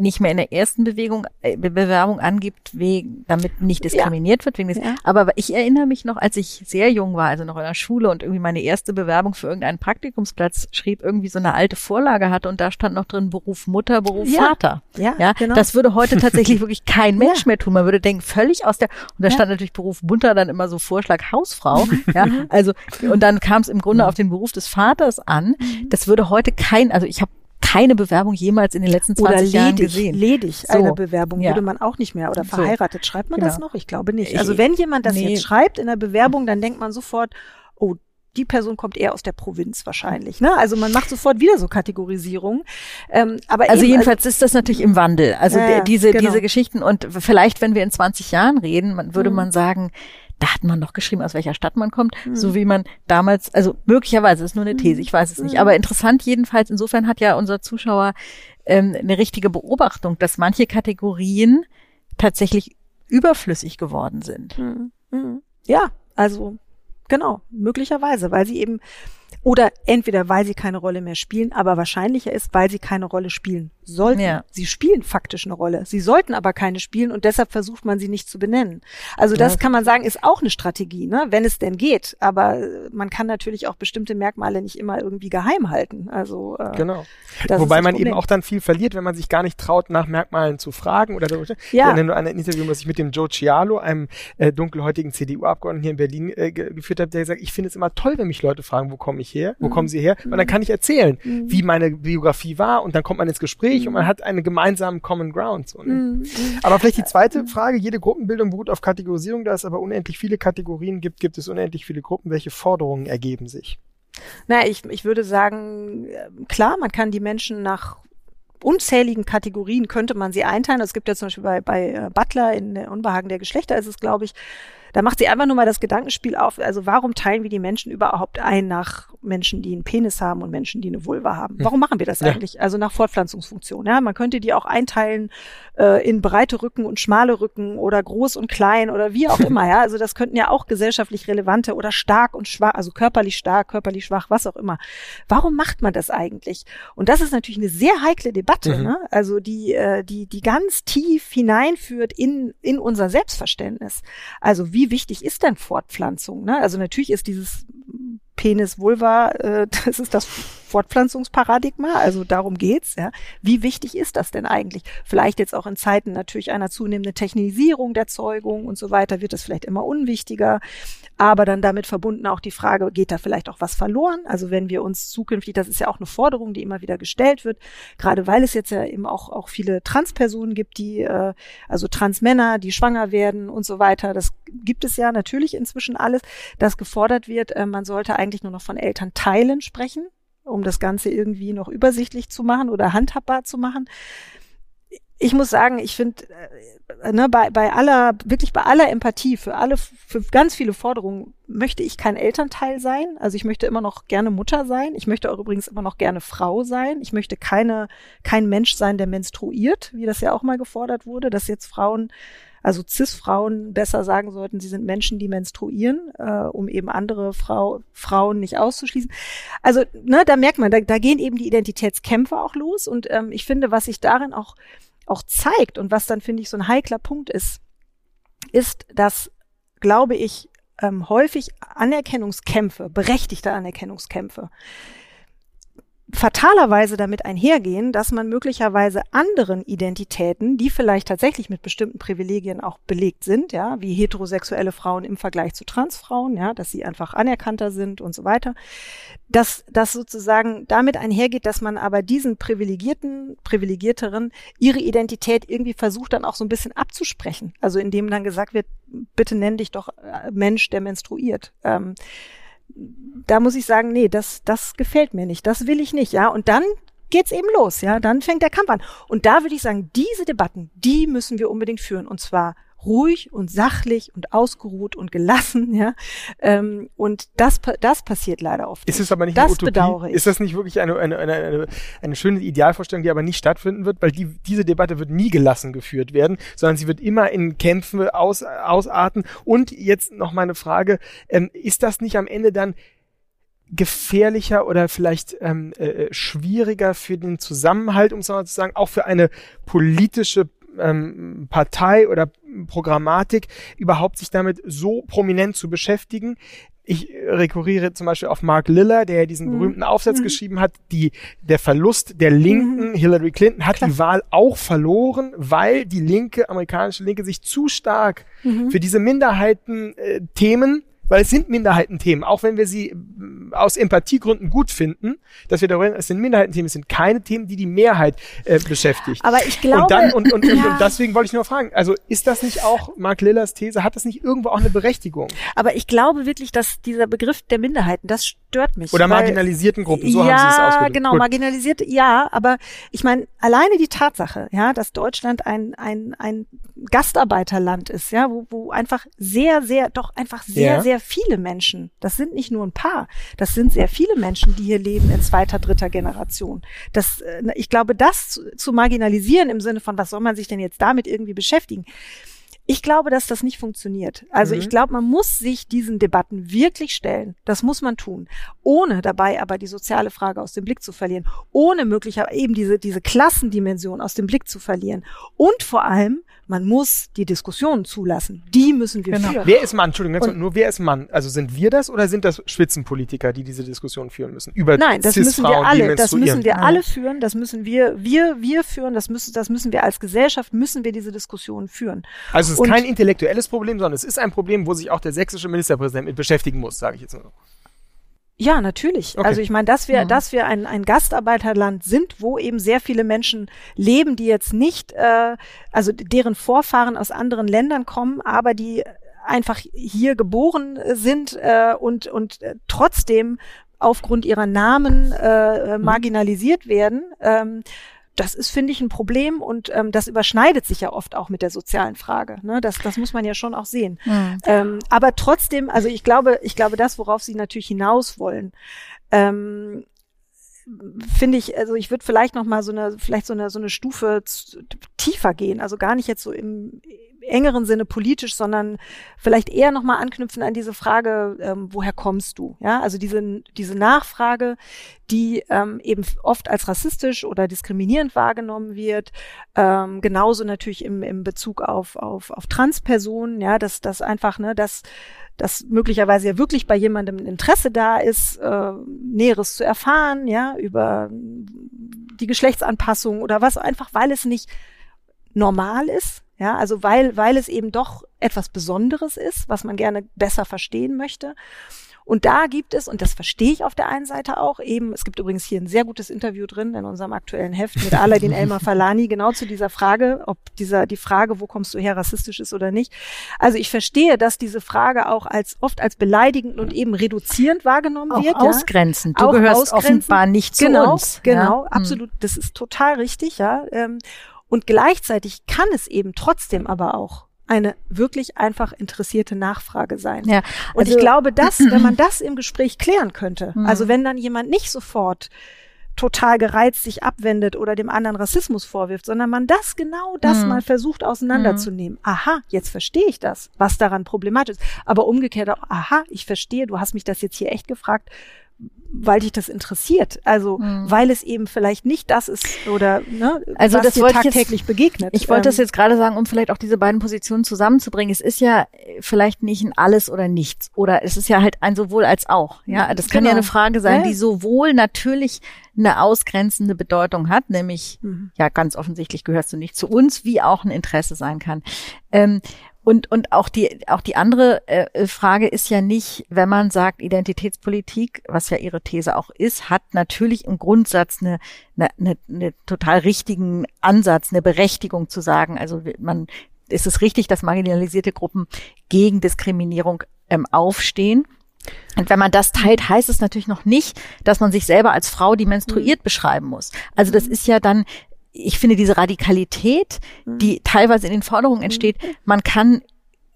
nicht mehr in der ersten Bewegung, äh, Bewerbung angibt, wegen, damit nicht diskriminiert ja. wird. Wegen des, ja. Aber ich erinnere mich noch, als ich sehr jung war, also noch in der Schule und irgendwie meine erste Bewerbung für irgendeinen Praktikumsplatz schrieb, irgendwie so eine alte Vorlage hatte und da stand noch drin Beruf Mutter, Beruf ja. Vater. Ja, ja, genau. Das würde heute tatsächlich wirklich kein Mensch mehr tun. Man würde denken, völlig aus der, und da stand natürlich Beruf Mutter dann immer so Vorschlag Hausfrau. ja, also, und dann kam es im Grunde auf den Beruf des Vaters an. Mhm. Das würde heute kein, also ich habe keine Bewerbung jemals in den letzten 20 oder ledig, Jahren gesehen. Ledig, so. eine Bewerbung ja. würde man auch nicht mehr. Oder verheiratet, schreibt man genau. das noch? Ich glaube nicht. Also wenn jemand das nee. jetzt schreibt in der Bewerbung, dann denkt man sofort, oh, die Person kommt eher aus der Provinz wahrscheinlich. Ne? Also man macht sofort wieder so Kategorisierungen. Ähm, aber also eben, jedenfalls ist das natürlich im Wandel. Also ja, diese genau. diese Geschichten und vielleicht, wenn wir in 20 Jahren reden, man, würde mhm. man sagen, da hat man noch geschrieben, aus welcher Stadt man kommt, mhm. so wie man damals, also möglicherweise ist nur eine These, ich weiß es nicht, mhm. aber interessant jedenfalls, insofern hat ja unser Zuschauer ähm, eine richtige Beobachtung, dass manche Kategorien tatsächlich überflüssig geworden sind. Mhm. mhm. Ja, also genau, möglicherweise, weil sie eben oder entweder weil sie keine Rolle mehr spielen, aber wahrscheinlicher ist, weil sie keine Rolle spielen sollten. Ja. Sie spielen faktisch eine Rolle. Sie sollten aber keine spielen und deshalb versucht man sie nicht zu benennen. Also das ja. kann man sagen, ist auch eine Strategie, ne? wenn es denn geht. Aber man kann natürlich auch bestimmte Merkmale nicht immer irgendwie geheim halten. Also äh, genau. Wobei man eben auch dann viel verliert, wenn man sich gar nicht traut, nach Merkmalen zu fragen oder so. Ja. Ich an ein Interview, was ich mit dem Joe Cialo, einem äh, dunkelhäutigen CDU-Abgeordneten hier in Berlin äh, geführt habe, der gesagt, ich finde es immer toll, wenn mich Leute fragen, wo komme ich her, wo mhm. kommen sie her, und dann kann ich erzählen, mhm. wie meine Biografie war und dann kommt man ins Gespräch und man hat einen gemeinsamen Common Ground. So, ne? Mhm. Aber vielleicht die zweite Frage, jede Gruppenbildung beruht auf Kategorisierung, da es aber unendlich viele Kategorien gibt, gibt es unendlich viele Gruppen. Welche Forderungen ergeben sich? Na, ich, ich würde sagen, äh, klar, man kann die Menschen nach unzähligen Kategorien könnte man sie einteilen. Es gibt ja zum Beispiel bei, bei äh, Butler in Unbehagen der Geschlechter ist es, glaube ich, da macht sie einfach nur mal das Gedankenspiel auf, also warum teilen wir die Menschen überhaupt ein nach Menschen, die einen Penis haben und Menschen, die eine Vulva haben? Hm. Warum machen wir das ja. eigentlich? Also nach Fortpflanzungsfunktion. Ja, man könnte die auch einteilen äh, in breite Rücken und schmale Rücken oder groß und klein oder wie auch immer. Ja, also das könnten ja auch gesellschaftlich relevante oder stark und schwach, also körperlich stark, körperlich schwach, was auch immer. Warum macht man das eigentlich? Und das ist natürlich eine sehr heikle Debatte, mhm. ne? also die, äh, die, die ganz tief hineinführt in, in unser Selbstverständnis. Also wie wie wichtig ist denn Fortpflanzung? Ne? Also natürlich ist dieses Penis Vulva, äh, das ist das Fortpflanzungsparadigma, also darum geht's, ja. Wie wichtig ist das denn eigentlich? Vielleicht jetzt auch in Zeiten natürlich einer zunehmenden Technisierung der Zeugung und so weiter wird es vielleicht immer unwichtiger. Aber dann damit verbunden auch die Frage, geht da vielleicht auch was verloren? Also wenn wir uns zukünftig, das ist ja auch eine Forderung, die immer wieder gestellt wird, gerade weil es jetzt ja eben auch, auch viele Transpersonen gibt, die, äh, also Transmänner, die schwanger werden und so weiter. Das gibt es ja natürlich inzwischen alles, dass gefordert wird, äh, man sollte eigentlich nur noch von Elternteilen sprechen um das Ganze irgendwie noch übersichtlich zu machen oder handhabbar zu machen ich muss sagen, ich finde, äh, ne, bei, bei aller, wirklich bei aller Empathie für alle, für ganz viele Forderungen möchte ich kein Elternteil sein. Also ich möchte immer noch gerne Mutter sein. Ich möchte auch übrigens immer noch gerne Frau sein. Ich möchte keine, kein Mensch sein, der menstruiert, wie das ja auch mal gefordert wurde, dass jetzt Frauen also Cis-Frauen besser sagen sollten, sie sind Menschen, die menstruieren, äh, um eben andere Frau, Frauen nicht auszuschließen. Also, ne, da merkt man, da, da gehen eben die Identitätskämpfe auch los. Und ähm, ich finde, was sich darin auch auch zeigt und was dann, finde ich, so ein heikler Punkt ist, ist, dass, glaube ich, ähm, häufig Anerkennungskämpfe, berechtigte Anerkennungskämpfe, fatalerweise damit einhergehen, dass man möglicherweise anderen Identitäten, die vielleicht tatsächlich mit bestimmten Privilegien auch belegt sind, ja, wie heterosexuelle Frauen im Vergleich zu Transfrauen, ja, dass sie einfach anerkannter sind und so weiter, dass das sozusagen damit einhergeht, dass man aber diesen privilegierten, privilegierteren ihre Identität irgendwie versucht dann auch so ein bisschen abzusprechen. Also indem dann gesagt wird, bitte nenn dich doch äh, Mensch, der menstruiert. Ähm, da muss ich sagen, nee, das, das gefällt mir nicht, das will ich nicht, ja. Und dann geht's eben los, ja. Dann fängt der Kampf an. Und da würde ich sagen, diese Debatten, die müssen wir unbedingt führen. Und zwar ruhig und sachlich und ausgeruht und gelassen, ja. Ähm, und das, das passiert leider oft. Ist es aber nicht das bedauere ich. Ist das nicht wirklich eine, eine, eine, eine, eine schöne Idealvorstellung, die aber nicht stattfinden wird? Weil die, diese Debatte wird nie gelassen geführt werden, sondern sie wird immer in Kämpfen aus, ausarten. Und jetzt noch meine Frage, ähm, ist das nicht am Ende dann gefährlicher oder vielleicht ähm, äh, schwieriger für den Zusammenhalt, um es mal zu sagen, auch für eine politische ähm, Partei oder Programmatik überhaupt sich damit so prominent zu beschäftigen. Ich rekurriere zum Beispiel auf Mark Liller, der diesen mhm. berühmten Aufsatz mhm. geschrieben hat, die, der Verlust der Linken, mhm. Hillary Clinton, hat Klar. die Wahl auch verloren, weil die linke, amerikanische Linke sich zu stark mhm. für diese Minderheiten-Themen äh, weil es sind Minderheitenthemen, auch wenn wir sie äh, aus Empathiegründen gut finden, dass wir darüber reden, es sind Minderheitenthemen, es sind keine Themen, die die Mehrheit äh, beschäftigt. Aber ich glaube, und dann und, und, ja. und, deswegen wollte ich nur fragen, also ist das nicht auch Mark Lillers These, hat das nicht irgendwo auch eine Berechtigung? Aber ich glaube wirklich, dass dieser Begriff der Minderheiten, das stört mich. Oder marginalisierten Gruppen, so ja, haben Sie es ausgedrückt. Ja, genau, Gut. marginalisiert, ja, aber ich meine, alleine die Tatsache, ja, dass Deutschland ein, ein, ein Gastarbeiterland ist, ja, wo, wo einfach sehr, sehr, doch einfach sehr, ja. sehr viele Menschen, das sind nicht nur ein paar, das sind sehr viele Menschen, die hier leben in zweiter, dritter Generation. Das, äh, ich glaube, das zu marginalisieren im Sinne von, was soll man sich denn jetzt damit irgendwie beschäftigen? Ich glaube, dass das nicht funktioniert. Also mhm. ich glaube, man muss sich diesen Debatten wirklich stellen. Das muss man tun. Ohne dabei aber die soziale Frage aus dem Blick zu verlieren. Ohne möglicherweise eben diese, diese Klassendimension aus dem Blick zu verlieren. Und vor allem man muss die Diskussionen zulassen. Die müssen wir genau. führen. Wer ist Mann? Entschuldigung, und, nur wer ist Mann? Also sind wir das oder sind das Spitzenpolitiker, die diese Diskussion führen müssen? Über Nein, das müssen wir alle. Das müssen wir alle führen. Das müssen wir, wir, wir führen. Das müssen, das müssen wir als Gesellschaft müssen wir diese Diskussion führen. Also es ist und, kein intellektuelles Problem, sondern es ist ein Problem, wo sich auch der sächsische Ministerpräsident mit beschäftigen muss, sage ich jetzt mal. Ja, natürlich. Okay. Also ich meine, dass wir, mhm. dass wir ein, ein Gastarbeiterland sind, wo eben sehr viele Menschen leben, die jetzt nicht, äh, also deren Vorfahren aus anderen Ländern kommen, aber die einfach hier geboren sind äh, und, und äh, trotzdem aufgrund ihrer Namen äh, mhm. marginalisiert werden. Ähm, das ist, finde ich, ein Problem und ähm, das überschneidet sich ja oft auch mit der sozialen Frage. Ne? Das, das muss man ja schon auch sehen. Mhm. Ähm, aber trotzdem, also ich glaube, ich glaube, das, worauf Sie natürlich hinaus wollen, ähm, finde ich, also ich würde vielleicht noch mal so eine, vielleicht so eine, so eine Stufe tiefer gehen. Also gar nicht jetzt so im engeren Sinne politisch, sondern vielleicht eher nochmal anknüpfen an diese Frage, ähm, woher kommst du? Ja, also diese, diese Nachfrage, die ähm, eben oft als rassistisch oder diskriminierend wahrgenommen wird. Ähm, genauso natürlich im, im Bezug auf, auf, auf Transpersonen, ja, dass das einfach, ne, dass dass möglicherweise ja wirklich bei jemandem Interesse da ist, äh, Näheres zu erfahren, ja, über die Geschlechtsanpassung oder was, einfach weil es nicht normal ist, ja, also weil, weil es eben doch etwas Besonderes ist, was man gerne besser verstehen möchte. Und da gibt es, und das verstehe ich auf der einen Seite auch, eben, es gibt übrigens hier ein sehr gutes Interview drin in unserem aktuellen Heft mit Aladdin Elmar Falani, genau zu dieser Frage, ob dieser, die Frage, wo kommst du her, rassistisch ist oder nicht. Also ich verstehe, dass diese Frage auch als, oft als beleidigend und eben reduzierend wahrgenommen auch wird. Ausgrenzend. Du auch gehörst ausgrenzend. offenbar nicht zu genau, uns. Genau, ja? absolut. Das ist total richtig, ja. Ähm, und gleichzeitig kann es eben trotzdem aber auch eine wirklich einfach interessierte Nachfrage sein. Ja, und also- ich glaube, dass, wenn man das im Gespräch klären könnte, Mhm. also wenn dann jemand nicht sofort total gereizt sich abwendet oder dem anderen Rassismus vorwirft, sondern man das genau das Mhm. mal versucht auseinanderzunehmen. Aha, jetzt verstehe ich das, was daran problematisch ist. Aber umgekehrt auch, aha, ich verstehe, du hast mich das jetzt hier echt gefragt, weil dich das interessiert. Also, Mhm. weil es eben vielleicht nicht das ist oder ne, Also was das dir wollte ich jetzt- tagtäglich begegnet. Ich wollte das Ähm, jetzt gerade sagen, um vielleicht auch diese beiden Positionen zusammenzubringen. Es ist ja äh, vielleicht nicht ein alles oder nichts. Oder es ist ja halt ein sowohl als auch. Ja, das kann ja Genau. eine Frage sein, ja. die sowohl natürlich eine ausgrenzende Bedeutung hat, nämlich, Mhm. ja, ganz offensichtlich gehörst du nicht zu uns, wie auch ein Interesse sein kann. Ähm, und, und auch die, auch die andere äh, Frage ist ja nicht, wenn man sagt, Identitätspolitik, was ja Ihre These auch ist, hat natürlich im Grundsatz eine, eine, eine, eine total richtigen Ansatz, eine Berechtigung zu sagen, also man, ist es richtig, dass marginalisierte Gruppen gegen Diskriminierung ähm, aufstehen. Und wenn man das teilt, heißt es natürlich noch nicht, dass man sich selber als Frau, die menstruiert, beschreiben muss. Also das ist ja dann, ich finde diese Radikalität, die teilweise in den Forderungen entsteht, man kann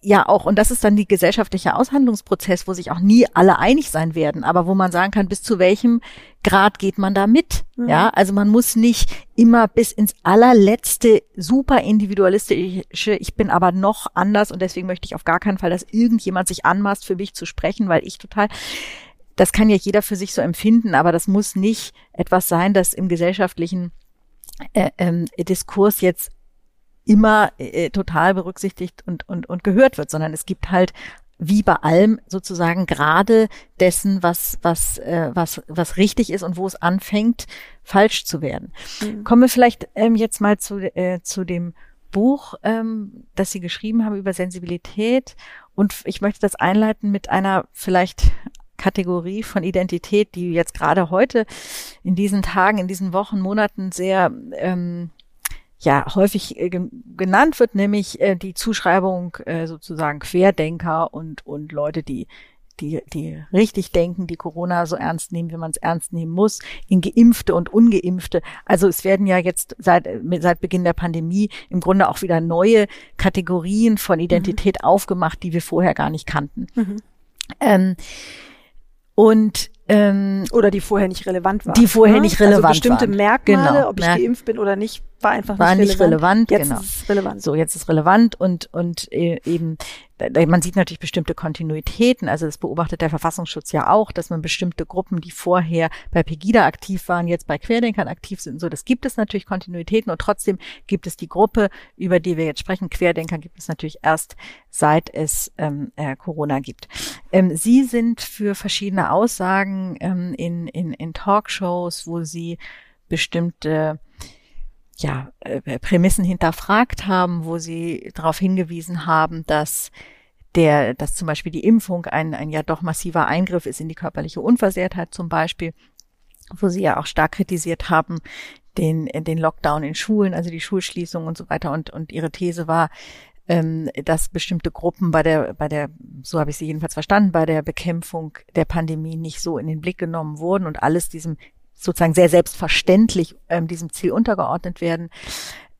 ja auch, und das ist dann die gesellschaftliche Aushandlungsprozess, wo sich auch nie alle einig sein werden, aber wo man sagen kann, bis zu welchem Grad geht man da mit? Ja, also man muss nicht immer bis ins allerletzte super individualistische, ich bin aber noch anders und deswegen möchte ich auf gar keinen Fall, dass irgendjemand sich anmaßt, für mich zu sprechen, weil ich total das kann ja jeder für sich so empfinden, aber das muss nicht etwas sein, das im gesellschaftlichen äh, ähm, Diskurs jetzt immer äh, total berücksichtigt und, und, und gehört wird, sondern es gibt halt wie bei allem sozusagen gerade dessen, was, was, äh, was, was richtig ist und wo es anfängt, falsch zu werden. Kommen wir vielleicht ähm, jetzt mal zu, äh, zu dem Buch, ähm, das Sie geschrieben haben über Sensibilität. Und ich möchte das einleiten mit einer vielleicht Kategorie von Identität, die jetzt gerade heute in diesen Tagen, in diesen Wochen, Monaten sehr ähm, ja häufig äh, ge- genannt wird, nämlich äh, die Zuschreibung äh, sozusagen Querdenker und und Leute, die die die richtig denken, die Corona so ernst nehmen, wie man es ernst nehmen muss, in Geimpfte und Ungeimpfte. Also es werden ja jetzt seit äh, seit Beginn der Pandemie im Grunde auch wieder neue Kategorien von Identität aufgemacht, die wir vorher gar nicht kannten. Mhm. Ähm, und ähm, Oder die vorher nicht relevant waren. Die vorher ne? nicht relevant Also bestimmte waren. Merkmale, Genau, ob ich geimpft bin oder nicht, war einfach war nicht nicht relevant. relevant, Jetzt genau. ist es relevant. So, jetzt ist relevant und, und äh, eben, man sieht natürlich bestimmte Kontinuitäten. Also das beobachtet der Verfassungsschutz ja auch, dass man bestimmte Gruppen, die vorher bei Pegida aktiv waren, jetzt bei Querdenkern aktiv sind. So, das gibt es natürlich Kontinuitäten und trotzdem gibt es die Gruppe, über die wir jetzt sprechen, Querdenker, gibt es natürlich erst seit es ähm, äh, Corona gibt. Ähm, Sie sind für verschiedene Aussagen ähm, in, in, in Talkshows, wo Sie bestimmte ja, äh, Prämissen hinterfragt haben, wo sie darauf hingewiesen haben, dass der, dass zum Beispiel die Impfung ein, ein ja doch massiver Eingriff ist in die körperliche Unversehrtheit zum Beispiel, wo sie ja auch stark kritisiert haben, den, den Lockdown in Schulen, also die Schulschließung und so weiter. Und, und ihre These war, ähm, dass bestimmte Gruppen bei der, bei der, so habe ich sie jedenfalls verstanden, bei der Bekämpfung der Pandemie nicht so in den Blick genommen wurden und alles diesem sozusagen sehr selbstverständlich ähm, diesem Ziel untergeordnet werden.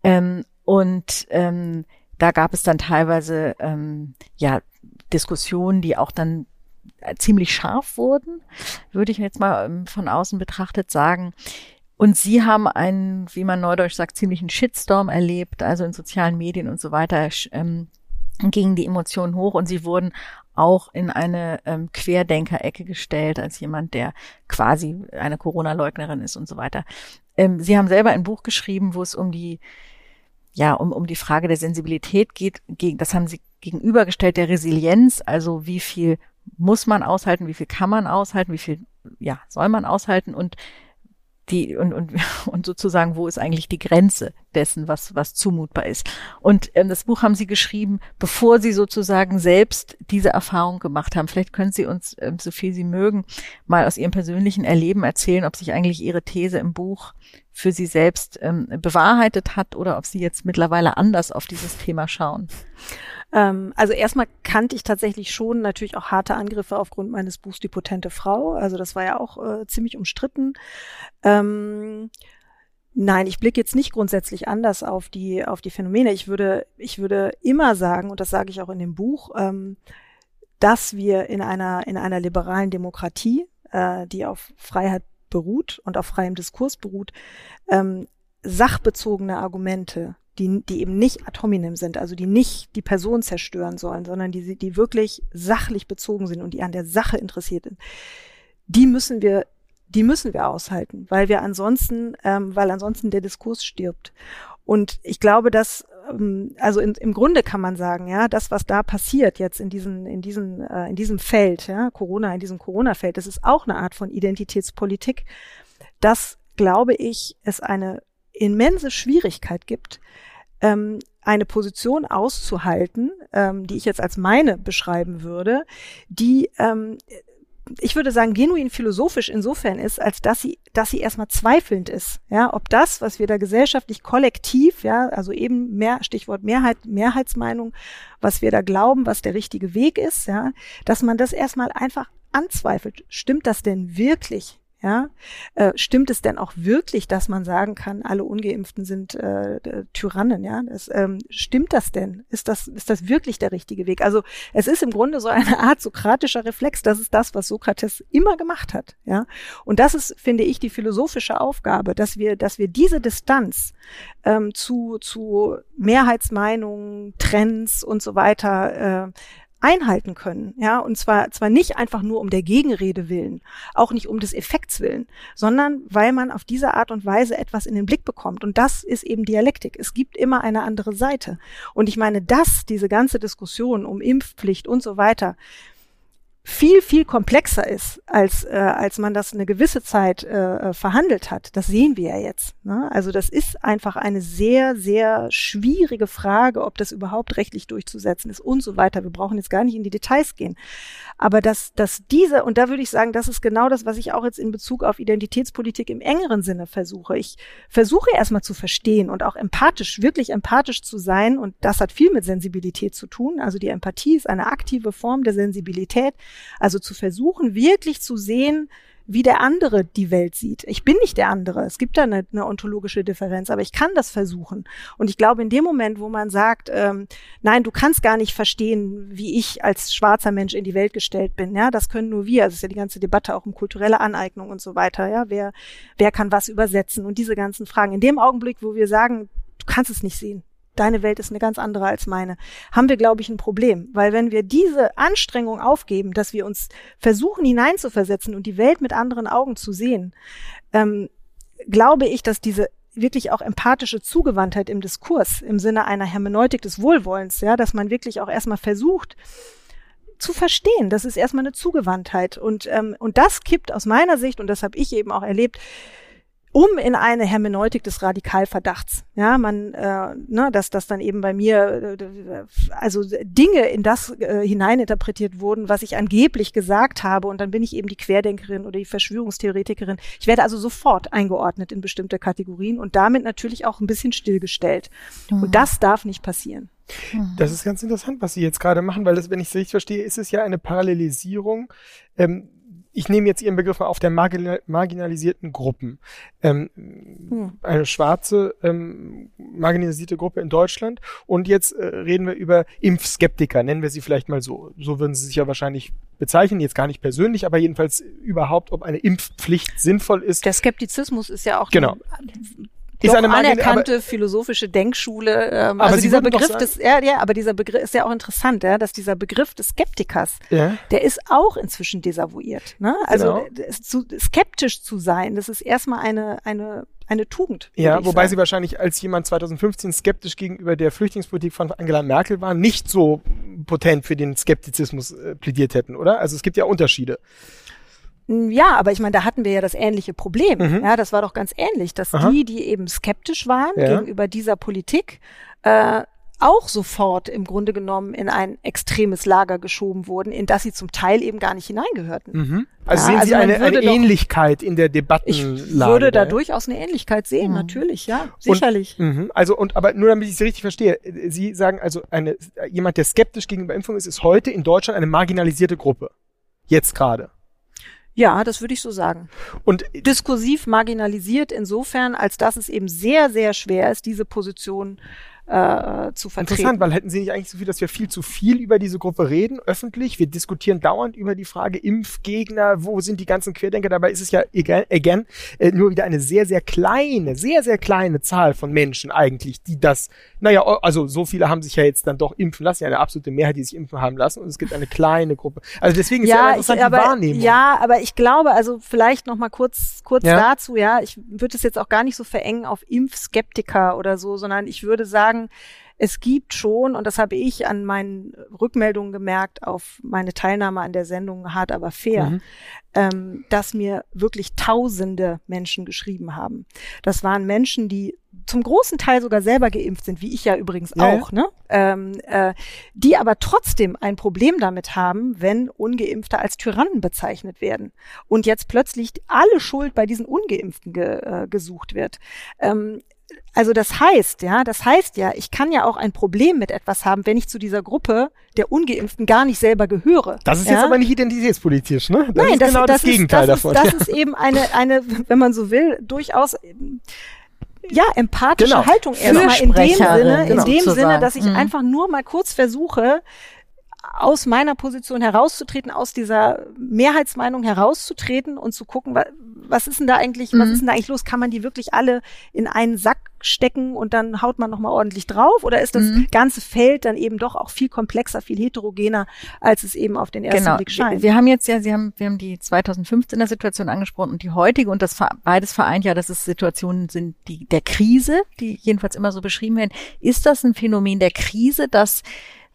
Ähm, und ähm, da gab es dann teilweise ähm, ja Diskussionen, die auch dann äh, ziemlich scharf wurden, würde ich jetzt mal ähm, von außen betrachtet sagen. Und sie haben einen, wie man neudeutsch sagt, ziemlichen Shitstorm erlebt, also in sozialen Medien und so weiter. Ähm, gingen die Emotionen hoch und sie wurden auch in eine ähm, Querdenker-Ecke gestellt, als jemand, der quasi eine Corona-Leugnerin ist und so weiter. Ähm, sie haben selber ein Buch geschrieben, wo es um die, ja, um, um die Frage der Sensibilität geht. Gegen, das haben sie gegenübergestellt der Resilienz, also wie viel muss man aushalten, wie viel kann man aushalten, wie viel, ja, soll man aushalten und die und, und, und sozusagen, wo ist eigentlich die Grenze dessen, was, was zumutbar ist. Und ähm, das Buch haben Sie geschrieben, bevor Sie sozusagen selbst diese Erfahrung gemacht haben. Vielleicht können Sie uns, ähm, so viel Sie mögen, mal aus Ihrem persönlichen Erleben erzählen, ob sich eigentlich Ihre These im Buch für Sie selbst ähm, bewahrheitet hat oder ob Sie jetzt mittlerweile anders auf dieses Thema schauen. Ähm, also erstmal kannte ich tatsächlich schon natürlich auch harte Angriffe aufgrund meines Buchs Die potente Frau. Also das war ja auch äh, ziemlich umstritten. Ähm, Nein, ich blicke jetzt nicht grundsätzlich anders auf die auf die Phänomene. Ich würde ich würde immer sagen und das sage ich auch in dem Buch, ähm, dass wir in einer in einer liberalen Demokratie, äh, die auf Freiheit beruht und auf freiem Diskurs beruht, ähm, sachbezogene Argumente die, die eben nicht ad hominem sind, also die nicht die Person zerstören sollen, sondern die, die wirklich sachlich bezogen sind und die an der Sache interessiert sind, die müssen wir, die müssen wir aushalten, weil wir ansonsten, ähm, weil ansonsten der Diskurs stirbt. Und ich glaube, dass ähm, also in, im Grunde kann man sagen, ja, das, was da passiert jetzt in diesen, in diesen, äh, in diesem Feld, ja, Corona, in diesem Corona-Feld, das ist auch eine Art von Identitätspolitik. Das glaube ich, es eine immense Schwierigkeit gibt, ähm, eine Position auszuhalten, ähm, die ich jetzt als meine beschreiben würde, die ähm, ich würde sagen, genuin philosophisch insofern ist, als dass sie, dass sie erstmal zweifelnd ist, ja, ob das, was wir da gesellschaftlich kollektiv, ja, also eben mehr, Stichwort Mehrheit, Mehrheitsmeinung, was wir da glauben, was der richtige Weg ist, ja, dass man das erstmal einfach anzweifelt. Stimmt das denn wirklich? Ja, äh, stimmt es denn auch wirklich, dass man sagen kann, alle Ungeimpften sind äh, Tyrannen? Ja, das, ähm, stimmt das denn? Ist das ist das wirklich der richtige Weg? Also es ist im Grunde so eine Art sokratischer Reflex. Das ist das, was Sokrates immer gemacht hat. Ja, und das ist, finde ich, die philosophische Aufgabe, dass wir dass wir diese Distanz ähm, zu zu Mehrheitsmeinungen, Trends und so weiter äh, einhalten können, ja, und zwar zwar nicht einfach nur um der Gegenrede willen, auch nicht um des Effekts willen, sondern weil man auf diese Art und Weise etwas in den Blick bekommt und das ist eben Dialektik. Es gibt immer eine andere Seite und ich meine, dass diese ganze Diskussion um Impfpflicht und so weiter viel, viel komplexer ist, als, äh, als man das eine gewisse Zeit äh, äh, verhandelt hat. Das sehen wir ja jetzt. Ne? Also das ist einfach eine sehr, sehr schwierige Frage, ob das überhaupt rechtlich durchzusetzen ist und so weiter. Wir brauchen jetzt gar nicht in die Details gehen. Aber dass, dass diese, und da würde ich sagen, das ist genau das, was ich auch jetzt in Bezug auf Identitätspolitik im engeren Sinne versuche. Ich versuche erstmal zu verstehen und auch empathisch, wirklich empathisch zu sein. Und das hat viel mit Sensibilität zu tun. Also die Empathie ist eine aktive Form der Sensibilität. Also zu versuchen, wirklich zu sehen, wie der andere die Welt sieht. Ich bin nicht der andere. Es gibt da eine, eine ontologische Differenz, aber ich kann das versuchen. Und ich glaube, in dem Moment, wo man sagt, ähm, nein, du kannst gar nicht verstehen, wie ich als schwarzer Mensch in die Welt gestellt bin, ja, das können nur wir. Das ist ja die ganze Debatte auch um kulturelle Aneignung und so weiter, ja, wer, wer kann was übersetzen und diese ganzen Fragen. In dem Augenblick, wo wir sagen, du kannst es nicht sehen, deine Welt ist eine ganz andere als meine, haben wir, glaube ich, ein Problem. Weil wenn wir diese Anstrengung aufgeben, dass wir uns versuchen hineinzuversetzen und die Welt mit anderen Augen zu sehen, ähm, glaube ich, dass diese wirklich auch empathische Zugewandtheit im Diskurs im Sinne einer Hermeneutik des Wohlwollens, ja, dass man wirklich auch erstmal versucht, zu verstehen. Das ist erstmal eine Zugewandtheit. Und, ähm, und das kippt aus meiner Sicht, und das habe ich eben auch erlebt, um in eine Hermeneutik des Radikalverdachts. Ja, man, äh, ne, dass das dann eben bei mir, äh, also Dinge in das äh, hineininterpretiert wurden, was ich angeblich gesagt habe, und dann bin ich eben die Querdenkerin oder die Verschwörungstheoretikerin. Ich werde also sofort eingeordnet in bestimmte Kategorien und damit natürlich auch ein bisschen stillgestellt. Mhm. Und das darf nicht passieren. Mhm. Das ist ganz interessant, was Sie jetzt gerade machen, weil das, wenn ich es richtig verstehe, ist es ja eine Parallelisierung ähm, ich nehme jetzt Ihren Begriff mal auf der margin marginalisierten Gruppen. Ähm, hm. Eine schwarze ähm, marginalisierte Gruppe in Deutschland. Und jetzt äh, reden wir über Impfskeptiker, nennen wir sie vielleicht mal so. So würden sie sich ja wahrscheinlich bezeichnen, jetzt gar nicht persönlich, aber jedenfalls überhaupt, ob eine Impfpflicht sinnvoll ist. Der Skeptizismus ist ja auch genau Ist Doch eine anerkannte philosophische Denkschule. Ähm, Aber also dieser Begriff sagen- des, ja, ja, aber dieser Begriff ist ja auch interessant, ja, dass dieser Begriff des Skeptikers, Ja. der ist auch inzwischen desavouiert. Ne? Also Genau. zu, skeptisch zu sein, das ist erstmal eine eine eine Tugend. Ja, wobei sagen. sie wahrscheinlich als jemand 2015 skeptisch gegenüber der Flüchtlingspolitik von Angela Merkel waren, nicht so potent für den Skeptizismus äh, plädiert hätten, oder? Also es gibt ja Unterschiede. Ja, aber ich meine, da hatten wir ja das ähnliche Problem. Mhm. Ja, das war doch ganz ähnlich, dass Aha. die, die eben skeptisch waren Ja. gegenüber dieser Politik, äh, auch sofort im Grunde genommen in ein extremes Lager geschoben wurden, in das sie zum Teil eben gar nicht hineingehörten. Mhm. Also Ja, sehen also Sie eine, eine doch- Ähnlichkeit in der Ich Debattenlage. würde da ja? durchaus eine Ähnlichkeit sehen, Mhm. natürlich, ja, Und- sicherlich. Mhm. Also und aber nur damit ich Sie richtig verstehe, Sie sagen also eine jemand, der skeptisch gegenüber Impfung ist, ist heute in Deutschland eine marginalisierte Gruppe. Jetzt gerade. Ja, das würde ich so sagen. Und Diskursiv marginalisiert insofern, als dass es eben sehr, sehr schwer ist, diese Position äh, zu vertreten. Interessant, weil hätten Sie nicht eigentlich so viel, dass wir viel zu viel über diese Gruppe reden, öffentlich. Wir diskutieren dauernd über die Frage Impfgegner, wo sind die ganzen Querdenker. Dabei ist es ja again, again äh, nur wieder eine sehr, sehr kleine, sehr, sehr kleine Zahl von Menschen eigentlich, die das, naja, also so viele haben sich ja jetzt dann doch impfen lassen, ja eine absolute Mehrheit, die sich impfen haben lassen und es gibt eine kleine Gruppe. Also deswegen ist ja, ja, interessant ich, die aber, Wahrnehmung. ja, aber ich glaube, also vielleicht noch mal kurz, kurz Ja. dazu, ja, ich würde es jetzt auch gar nicht so verengen auf Impfskeptiker oder so, sondern ich würde sagen, es gibt schon, und das habe ich an meinen Rückmeldungen gemerkt auf meine Teilnahme an der Sendung Hart aber fair, Mhm. ähm, dass mir wirklich tausende Menschen geschrieben haben. Das waren Menschen, die zum großen Teil sogar selber geimpft sind, wie ich ja übrigens ja. auch, ne? Ähm, äh, die aber trotzdem ein Problem damit haben, wenn Ungeimpfte als Tyrannen bezeichnet werden und jetzt plötzlich alle Schuld bei diesen Ungeimpften ge, äh, gesucht wird. Ähm, also das heißt, ja, das heißt ja, ich kann ja auch ein Problem mit etwas haben, wenn ich zu dieser Gruppe der Ungeimpften gar nicht selber gehöre. Das ist ja? jetzt aber nicht identitätspolitisch, ne? Das Nein, ist das, genau das, das, Gegenteil ist, das davon. Ist, das ist eben eine, eine, wenn man so will, durchaus ja, empathische Genau. Haltung erstmal in dem Sinne, genau. in dem. Sinne, dass ich Mhm. einfach nur mal kurz versuche, aus meiner Position herauszutreten, aus dieser Mehrheitsmeinung herauszutreten und zu gucken, wa- was ist denn da eigentlich, was Mhm. ist denn da eigentlich los? Kann man die wirklich alle in einen Sack stecken und dann haut man nochmal ordentlich drauf? Oder ist das Mhm. ganze Feld dann eben doch auch viel komplexer, viel heterogener, als es eben auf den ersten Genau. Blick Wir, scheint? wir haben jetzt ja, Sie haben, wir haben die 2015er Situation angesprochen und die heutige und das beides vereint ja, dass es Situationen sind, die der Krise, die jedenfalls immer so beschrieben werden. Ist das ein Phänomen der Krise, dass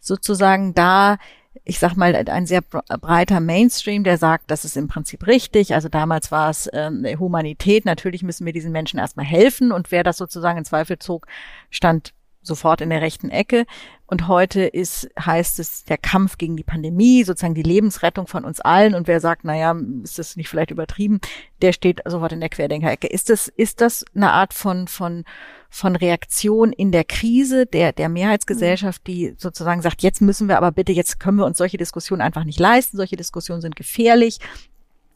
sozusagen da ich sag mal, ein sehr breiter Mainstream, der sagt, das ist im Prinzip richtig. Also damals war es ähm, Humanität. Natürlich müssen wir diesen Menschen erstmal helfen. Und wer das sozusagen in Zweifel zog, stand sofort in der rechten Ecke. Und heute ist, heißt es, der Kampf gegen die Pandemie, sozusagen die Lebensrettung von uns allen. Und wer sagt, naja, ist das nicht vielleicht übertrieben, der steht sofort in der Querdenkerecke. Ist das, ist das eine Art von, von, von Reaktion in der Krise der, der Mehrheitsgesellschaft, die sozusagen sagt, jetzt müssen wir aber bitte, jetzt können wir uns solche Diskussionen einfach nicht leisten. Solche Diskussionen sind gefährlich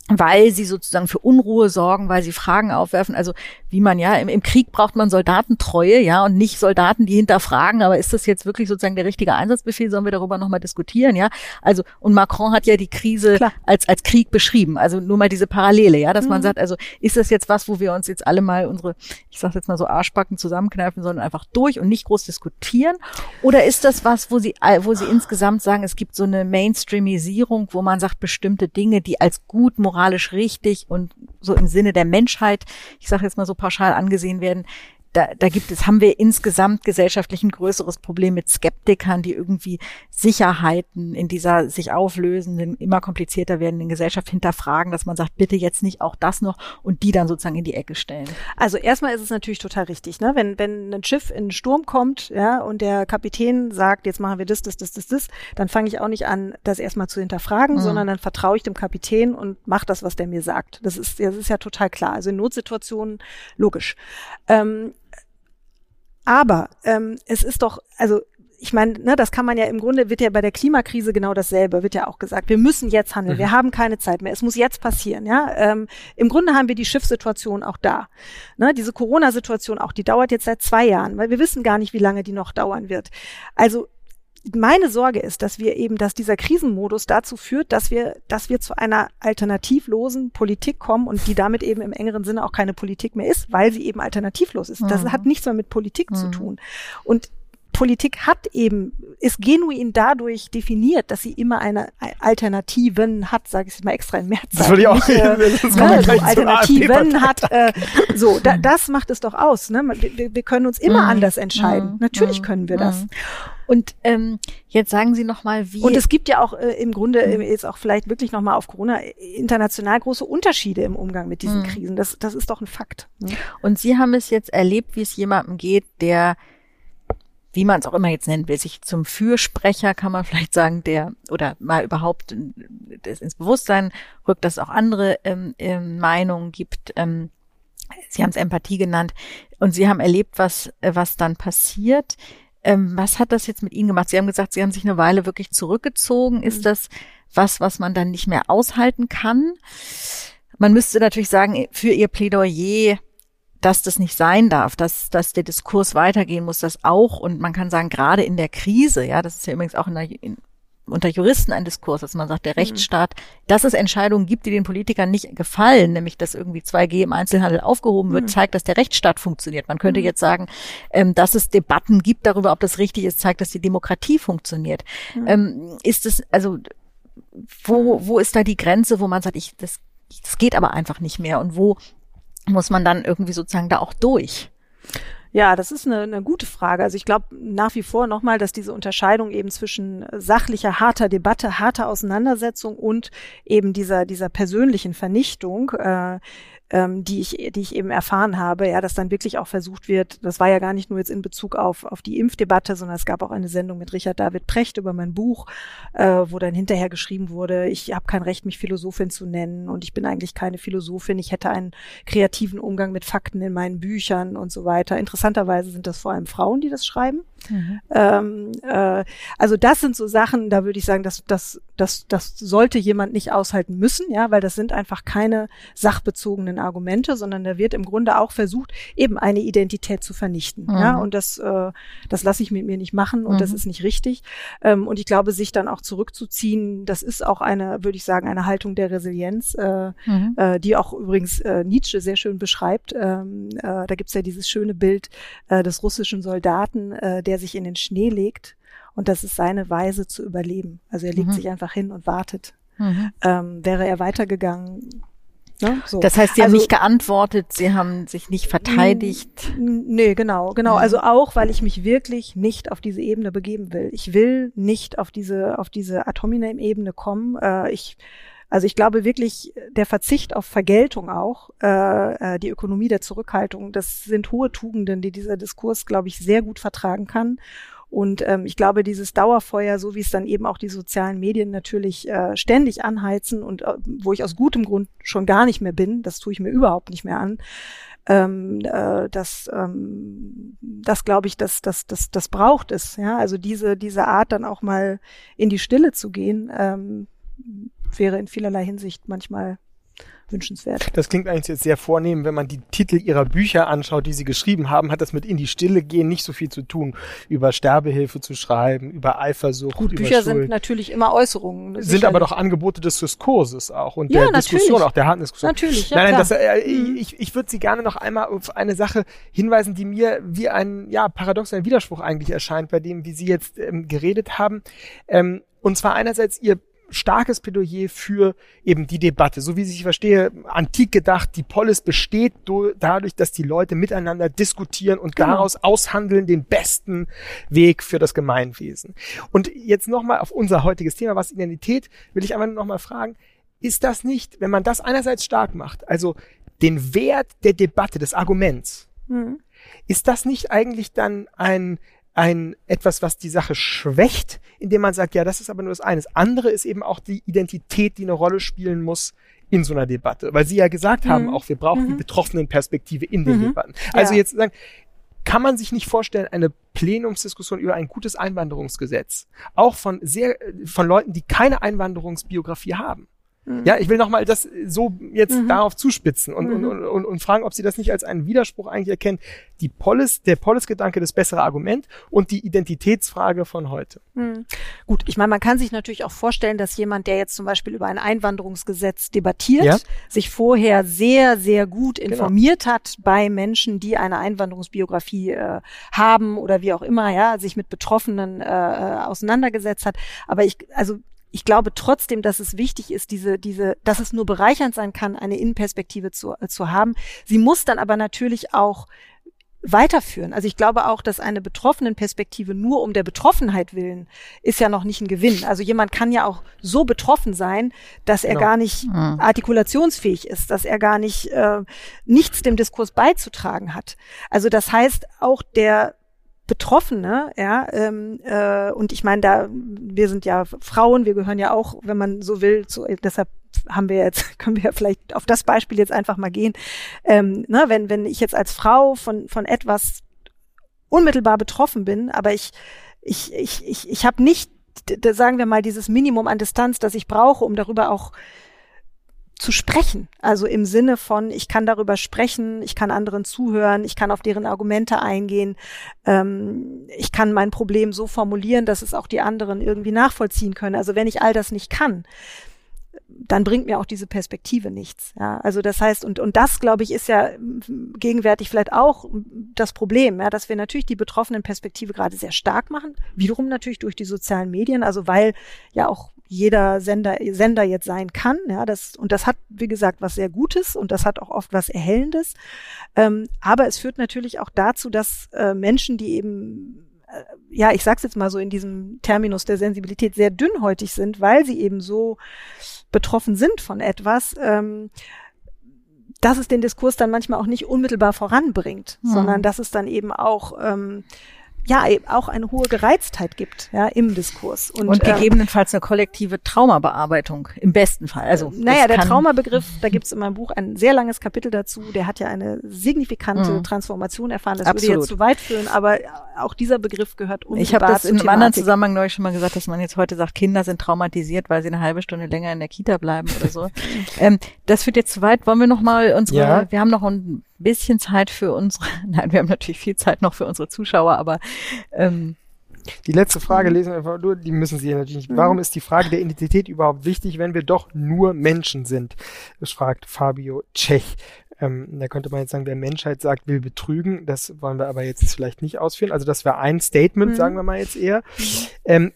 weil sie sozusagen für Unruhe sorgen, weil sie Fragen aufwerfen. Also wie man ja im, im, Krieg braucht man Soldatentreue, ja, und nicht Soldaten, die hinterfragen, aber ist das jetzt wirklich sozusagen der richtige Einsatzbefehl? Sollen wir darüber nochmal diskutieren, ja? Also und Macron hat ja die Krise Klar. als als Krieg beschrieben. Also nur mal diese Parallele, ja, dass mhm. man sagt, also ist das jetzt was, wo wir uns jetzt alle mal unsere, ich sag jetzt mal so Arschbacken zusammenkneifen, sondern einfach durch und nicht groß diskutieren? Oder ist das was, wo sie wo sie insgesamt sagen, es gibt so eine Mainstreamisierung, wo man sagt, bestimmte Dinge, die als gut moralisch richtig und so im Sinne der Menschheit, ich sage jetzt mal so pauschal angesehen werden, da, da gibt es, haben wir insgesamt gesellschaftlich ein größeres Problem mit Skeptikern, die irgendwie Sicherheiten in dieser sich auflösenden, immer komplizierter werdenden Gesellschaft hinterfragen, dass man sagt, bitte jetzt nicht auch das noch und die dann sozusagen in die Ecke stellen. Also erstmal ist es natürlich total richtig, ne? Wenn, wenn ein Schiff in einen Sturm kommt, ja, und der Kapitän sagt, jetzt machen wir das, das, das, das, das, dann fange ich auch nicht an, das erstmal zu hinterfragen, mhm. sondern dann vertraue ich dem Kapitän und mache das, was der mir sagt. Das ist, das ist ja total klar. Also in Notsituationen logisch. Ähm, aber ähm, es ist doch, also ich meine, ne, das kann man ja im Grunde, wird ja bei der Klimakrise genau dasselbe, wird ja auch gesagt. Wir müssen jetzt handeln, mhm. wir haben keine Zeit mehr, es muss jetzt passieren. Ja, ähm, Im Grunde haben wir die Schiffssituation auch da. Ne, diese Corona-Situation auch, die dauert jetzt seit zwei Jahren, weil wir wissen gar nicht, wie lange die noch dauern wird. Also meine Sorge ist, dass wir eben, dass dieser Krisenmodus dazu führt, dass wir, dass wir zu einer alternativlosen Politik kommen und die damit eben im engeren Sinne auch keine Politik mehr ist, weil sie eben alternativlos ist. Das mhm. hat nichts mehr mit Politik mhm. zu tun. Und Politik hat eben, ist genuin dadurch definiert, dass sie immer eine Alternativen hat, sage ich mal extra in März. Das würde ich auch. Äh, ne, so Alternativen hat. Äh, so, da, das macht es doch aus. Ne? Wir, wir können uns immer mm, anders entscheiden. Mm, Natürlich mm, können wir das. Und ähm, jetzt sagen Sie noch mal, wie und es gibt ja auch äh, im Grunde äh, jetzt auch vielleicht wirklich noch mal auf Corona international große Unterschiede im Umgang mit diesen mhm. Krisen. Das das ist doch ein Fakt. Ne? Und Sie haben es jetzt erlebt, wie es jemandem geht, der wie man es auch immer jetzt nennen will, sich zum Fürsprecher, kann man vielleicht sagen, der oder mal überhaupt das ins Bewusstsein rückt, dass es auch andere ähm, ähm, Meinungen gibt. Ähm, Sie haben es Empathie genannt und Sie haben erlebt, was äh, was dann passiert. Ähm, was hat das jetzt mit Ihnen gemacht? Sie haben gesagt, Sie haben sich eine Weile wirklich zurückgezogen. Ist mhm. das was, was man dann nicht mehr aushalten kann? Man müsste natürlich sagen, für Ihr Plädoyer dass das nicht sein darf, dass, dass der Diskurs weitergehen muss, das auch. Und man kann sagen, gerade in der Krise, ja, das ist ja übrigens auch in der, in, unter Juristen ein Diskurs, dass man sagt, der mhm. Rechtsstaat, dass es Entscheidungen gibt, die den Politikern nicht gefallen, nämlich dass irgendwie 2G im Einzelhandel aufgehoben wird, mhm. zeigt, dass der Rechtsstaat funktioniert. Man könnte mhm. jetzt sagen, ähm, dass es Debatten gibt darüber, ob das richtig ist, zeigt, dass die Demokratie funktioniert. Ähm, ist es, also, wo, wo ist da die Grenze, wo man sagt, ich, das, das geht aber einfach nicht mehr und wo muss man dann irgendwie sozusagen da auch durch? Ja, das ist eine, eine gute Frage. Also ich glaube nach wie vor nochmal, dass diese Unterscheidung eben zwischen sachlicher, harter Debatte, harter Auseinandersetzung und eben dieser, dieser persönlichen Vernichtung äh, ähm, die ich, die ich eben erfahren habe, ja, dass dann wirklich auch versucht wird, das war ja gar nicht nur jetzt in Bezug auf, auf die Impfdebatte, sondern es gab auch eine Sendung mit Richard David Precht über mein Buch, äh, wo dann hinterher geschrieben wurde, ich habe kein Recht, mich Philosophin zu nennen und ich bin eigentlich keine Philosophin, ich hätte einen kreativen Umgang mit Fakten in meinen Büchern und so weiter. Interessanterweise sind das vor allem Frauen, die das schreiben. Mhm. Ähm, äh, also das sind so Sachen, da würde ich sagen, dass das, das, das sollte jemand nicht aushalten müssen, ja, weil das sind einfach keine sachbezogenen Argumente, sondern da wird im Grunde auch versucht, eben eine Identität zu vernichten. Mhm. Ja, und das, äh, das lasse ich mit mir nicht machen und mhm. das ist nicht richtig. Ähm, und ich glaube, sich dann auch zurückzuziehen, das ist auch eine, würde ich sagen, eine Haltung der Resilienz, äh, mhm. äh, die auch übrigens äh, Nietzsche sehr schön beschreibt. Ähm, äh, da gibt's ja dieses schöne Bild äh, des russischen Soldaten, äh, der sich in den Schnee legt und das ist seine Weise zu überleben. Also er legt mhm. sich einfach hin und wartet. Mhm. Ähm, wäre er weitergegangen, Ne? So. Das heißt, Sie haben also, nicht geantwortet, Sie haben sich nicht verteidigt. Nee, genau, genau. Also auch, weil ich mich wirklich nicht auf diese Ebene begeben will. Ich will nicht auf diese, auf diese Atominem-Ebene kommen. Äh, ich, also ich glaube wirklich, der Verzicht auf Vergeltung auch, äh, äh, die Ökonomie der Zurückhaltung, das sind hohe Tugenden, die dieser Diskurs, glaube ich, sehr gut vertragen kann. Und ähm, ich glaube, dieses Dauerfeuer, so wie es dann eben auch die sozialen Medien natürlich äh, ständig anheizen und äh, wo ich aus gutem Grund schon gar nicht mehr bin, das tue ich mir überhaupt nicht mehr an, ähm, äh, das, ähm, das glaube ich, das, das, das, das braucht es. Ja, also diese diese Art dann auch mal in die Stille zu gehen, ähm, wäre in vielerlei Hinsicht manchmal wünschenswert. Das klingt eigentlich jetzt sehr vornehm, wenn man die Titel ihrer Bücher anschaut, die sie geschrieben haben, hat das mit in die Stille gehen nicht so viel zu tun, über Sterbehilfe zu schreiben, über Eifersucht. Gut, Bücher Schuld. sind natürlich immer Äußerungen. Sind sicherlich. aber doch Angebote des Diskurses auch und ja, der natürlich. Diskussion, auch der harten Diskussion. Natürlich, ja, Nein, nein, das, äh, mhm. ich, ich würde Sie gerne noch einmal auf eine Sache hinweisen, die mir wie ein ja, paradox, ein Widerspruch eigentlich erscheint, bei dem, wie Sie jetzt ähm, geredet haben. Ähm, und zwar einerseits Ihr starkes Plädoyer für eben die Debatte. So wie ich verstehe, antik gedacht, die Polis besteht dadurch, dass die Leute miteinander diskutieren und genau. daraus aushandeln den besten Weg für das Gemeinwesen. Und jetzt nochmal auf unser heutiges Thema, was Identität, will ich einfach nur nochmal fragen, ist das nicht, wenn man das einerseits stark macht, also den Wert der Debatte, des Arguments, mhm. ist das nicht eigentlich dann ein ein etwas, was die Sache schwächt, indem man sagt, ja, das ist aber nur das eine. Das andere ist eben auch die Identität, die eine Rolle spielen muss in so einer Debatte. Weil Sie ja gesagt mhm. haben, auch wir brauchen mhm. die betroffenen Perspektive in den mhm. Debatten. Also ja. jetzt sagen, kann man sich nicht vorstellen, eine Plenumsdiskussion über ein gutes Einwanderungsgesetz, auch von sehr, von Leuten, die keine Einwanderungsbiografie haben, Mhm. Ja, ich will nochmal das so jetzt mhm. darauf zuspitzen und, mhm. und, und, und fragen, ob Sie das nicht als einen Widerspruch eigentlich erkennen. Die Polis, der Polis-Gedanke, das bessere Argument und die Identitätsfrage von heute. Mhm. Gut, ich meine, man kann sich natürlich auch vorstellen, dass jemand, der jetzt zum Beispiel über ein Einwanderungsgesetz debattiert, ja. sich vorher sehr, sehr gut genau. informiert genau. hat bei Menschen, die eine Einwanderungsbiografie äh, haben oder wie auch immer, ja, sich mit Betroffenen äh, äh auseinandergesetzt hat. Aber ich, also ich glaube trotzdem, dass es wichtig ist, diese, diese, dass es nur bereichernd sein kann, eine Innenperspektive zu, äh, zu haben. Sie muss dann aber natürlich auch weiterführen. Also ich glaube auch, dass eine betroffenen Perspektive nur um der Betroffenheit willen ist ja noch nicht ein Gewinn. Also jemand kann ja auch so betroffen sein, dass er genau. gar nicht mhm. artikulationsfähig ist, dass er gar nicht äh, nichts dem Diskurs beizutragen hat. Also das heißt auch der Betroffene, ja, ähm, äh, und ich meine, da wir sind ja Frauen, wir gehören ja auch, wenn man so will, zu, deshalb haben wir jetzt, können wir ja vielleicht auf das Beispiel jetzt einfach mal gehen. Ähm, ne, wenn, wenn ich jetzt als Frau von, von etwas unmittelbar betroffen bin, aber ich, ich, ich, ich, ich habe nicht, sagen wir mal, dieses Minimum an Distanz, das ich brauche, um darüber auch zu sprechen. Also im Sinne von, ich kann darüber sprechen, ich kann anderen zuhören, ich kann auf deren Argumente eingehen, ähm, ich kann mein Problem so formulieren, dass es auch die anderen irgendwie nachvollziehen können. Also wenn ich all das nicht kann, dann bringt mir auch diese Perspektive nichts. Ja, also das heißt, und, und das, glaube ich, ist ja gegenwärtig vielleicht auch das Problem, ja, dass wir natürlich die betroffenen Perspektive gerade sehr stark machen. Wiederum natürlich durch die sozialen Medien, also weil ja auch jeder Sender, Sender jetzt sein kann. Ja, das, und das hat, wie gesagt, was sehr Gutes und das hat auch oft was Erhellendes. Ähm, aber es führt natürlich auch dazu, dass äh, Menschen, die eben äh, ja, ich sag's jetzt mal so in diesem Terminus der Sensibilität sehr dünnhäutig sind, weil sie eben so betroffen sind von etwas, ähm, dass es den Diskurs dann manchmal auch nicht unmittelbar voranbringt, mhm. sondern dass es dann eben auch ähm, ja auch eine hohe Gereiztheit gibt ja im Diskurs und, und ähm, gegebenenfalls eine kollektive Traumabearbeitung im besten Fall. Also naja, der Traumabegriff, da gibt es in meinem Buch ein sehr langes Kapitel dazu. Der hat ja eine signifikante mhm. Transformation erfahren. Das Absolut. würde jetzt zu weit führen, aber auch dieser Begriff gehört unmittelbar Ich habe das in einem anderen Zusammenhang neulich schon mal gesagt, dass man jetzt heute sagt, Kinder sind traumatisiert, weil sie eine halbe Stunde länger in der Kita bleiben oder so. ähm, das führt jetzt zu weit. Wollen wir noch mal unsere? Ja. Wir haben noch ein bisschen Zeit für unsere, nein, wir haben natürlich viel Zeit noch für unsere Zuschauer, aber ähm, die letzte Frage lesen wir einfach nur, die müssen Sie natürlich nicht. Warum ist die Frage der Identität überhaupt wichtig, wenn wir doch nur Menschen sind? Das fragt Fabio Tschech. Ähm, da könnte man jetzt sagen, wer Menschheit sagt, will betrügen. Das wollen wir aber jetzt vielleicht nicht ausführen. Also das wäre ein Statement, mhm. sagen wir mal jetzt eher. Mhm. Ähm,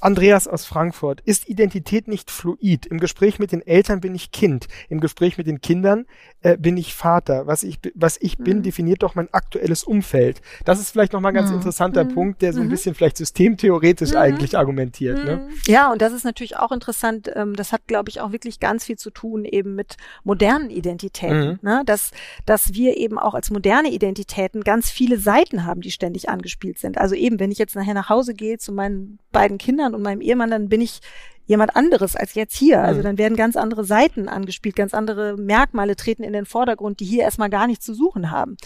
Andreas aus Frankfurt, ist Identität nicht fluid? Im Gespräch mit den Eltern bin ich Kind, im Gespräch mit den Kindern äh, bin ich Vater. Was ich, was ich bin, mhm. definiert doch mein aktuelles Umfeld. Das ist vielleicht nochmal ein ganz mhm. interessanter mhm. Punkt, der so ein mhm. bisschen vielleicht systemtheoretisch mhm. eigentlich argumentiert. Ne? Mhm. Ja, und das ist natürlich auch interessant. Ähm, das hat, glaube ich, auch wirklich ganz viel zu tun eben mit modernen Identitäten. Ne? Dass, dass wir eben auch als moderne Identitäten ganz viele Seiten haben, die ständig angespielt sind. Also eben, wenn ich jetzt nachher nach Hause gehe zu meinen beiden Kindern und meinem Ehemann, dann bin ich jemand anderes als jetzt hier. Also mhm. dann werden ganz andere Seiten angespielt, ganz andere Merkmale treten in den Vordergrund, die hier erstmal gar nichts zu suchen haben.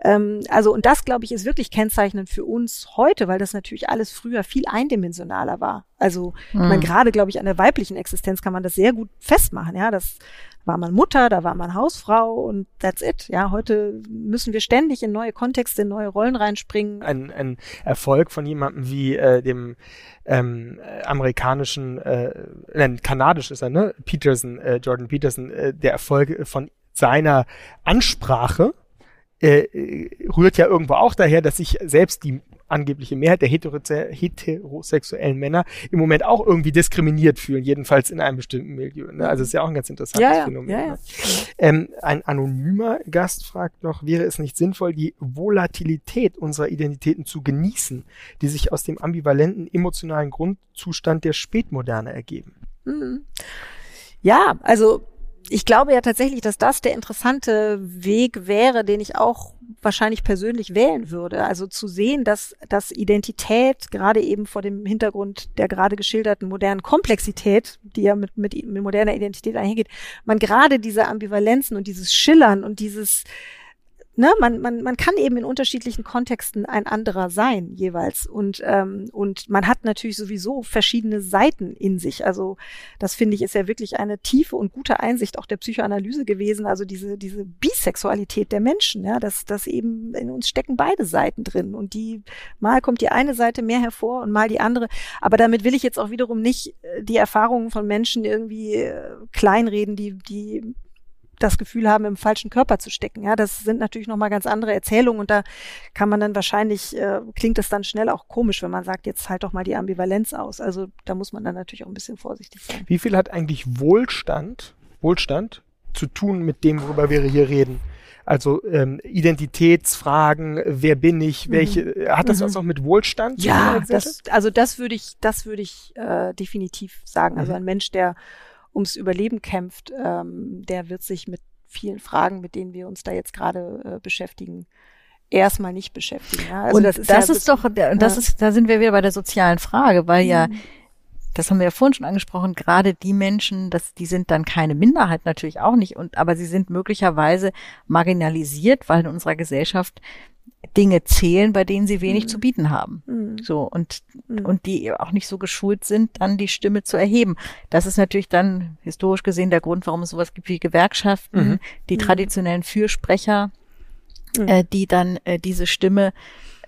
Ähm, also und das, glaube ich, ist wirklich kennzeichnend für uns heute, weil das natürlich alles früher viel eindimensionaler war. Also mhm. ich meine, gerade, glaube ich, an der weiblichen Existenz kann man das sehr gut festmachen. Ja, das war man Mutter, da war man Hausfrau und that's it. Ja, heute müssen wir ständig in neue Kontexte, in neue Rollen reinspringen. Ein, ein Erfolg von jemandem wie äh, dem ähm, amerikanischen, äh, nein, kanadisch ist er, ne? Peterson, äh, Jordan Peterson, äh, der Erfolg von seiner Ansprache äh, rührt ja irgendwo auch daher, dass sich selbst die angebliche Mehrheit der heterosexuellen Männer im Moment auch irgendwie diskriminiert fühlen, jedenfalls in einem bestimmten Milieu. Ne? Also ist ja auch ein ganz interessantes ja, ja, Phänomen. Ja, ja. Ne? Ähm, ein anonymer Gast fragt noch, wäre es nicht sinnvoll, die Volatilität unserer Identitäten zu genießen, die sich aus dem ambivalenten emotionalen Grundzustand der Spätmoderne ergeben? Mhm. Ja, also ich glaube ja tatsächlich, dass das der interessante Weg wäre, den ich auch wahrscheinlich persönlich wählen würde. Also zu sehen, dass, dass Identität gerade eben vor dem Hintergrund der gerade geschilderten modernen Komplexität, die ja mit, mit, mit moderner Identität einhergeht, man gerade diese Ambivalenzen und dieses Schillern und dieses ne, man, man, man kann eben in unterschiedlichen Kontexten ein anderer sein jeweils. Und, ähm, und man hat natürlich sowieso verschiedene Seiten in sich. Also das finde ich ist ja wirklich eine tiefe und gute Einsicht auch der Psychoanalyse gewesen. Also diese, diese Bisexualität der Menschen, ja, dass das eben in uns stecken beide Seiten drin. Und die, mal kommt die eine Seite mehr hervor und mal die andere. Aber damit will ich jetzt auch wiederum nicht äh, die Erfahrungen von Menschen irgendwie äh, kleinreden, die, die das Gefühl haben, im falschen Körper zu stecken. Ja, das sind natürlich nochmal ganz andere Erzählungen und da kann man dann wahrscheinlich, äh, klingt das dann schnell auch komisch, wenn man sagt, jetzt halt doch mal die Ambivalenz aus. Also da muss man dann natürlich auch ein bisschen vorsichtig sein. Wie viel hat eigentlich Wohlstand, Wohlstand zu tun mit dem, worüber wir hier reden? Also ähm, Identitätsfragen, wer bin ich, welche, mhm. hat das mhm. was auch mit Wohlstand zu tun? Ja, das, also das würde ich, das würde ich äh, definitiv sagen. Also mhm. ein Mensch, der ums Überleben kämpft, ähm, der wird sich mit vielen Fragen, mit denen wir uns da jetzt gerade äh, beschäftigen, erstmal nicht beschäftigen. Ja? Also und das ist, das ja ist doch, ja. das ist, da sind wir wieder bei der sozialen Frage, weil mhm. ja, das haben wir ja vorhin schon angesprochen, gerade die Menschen, das, die sind dann keine Minderheit natürlich auch nicht, und aber sie sind möglicherweise marginalisiert, weil in unserer Gesellschaft Dinge zählen, bei denen sie wenig mhm. zu bieten haben. Mhm. So und mhm. und die auch nicht so geschult sind, dann die Stimme zu erheben. Das ist natürlich dann historisch gesehen der Grund, warum es sowas gibt wie Gewerkschaften, mhm. die mhm. traditionellen Fürsprecher, mhm. äh, die dann äh, diese Stimme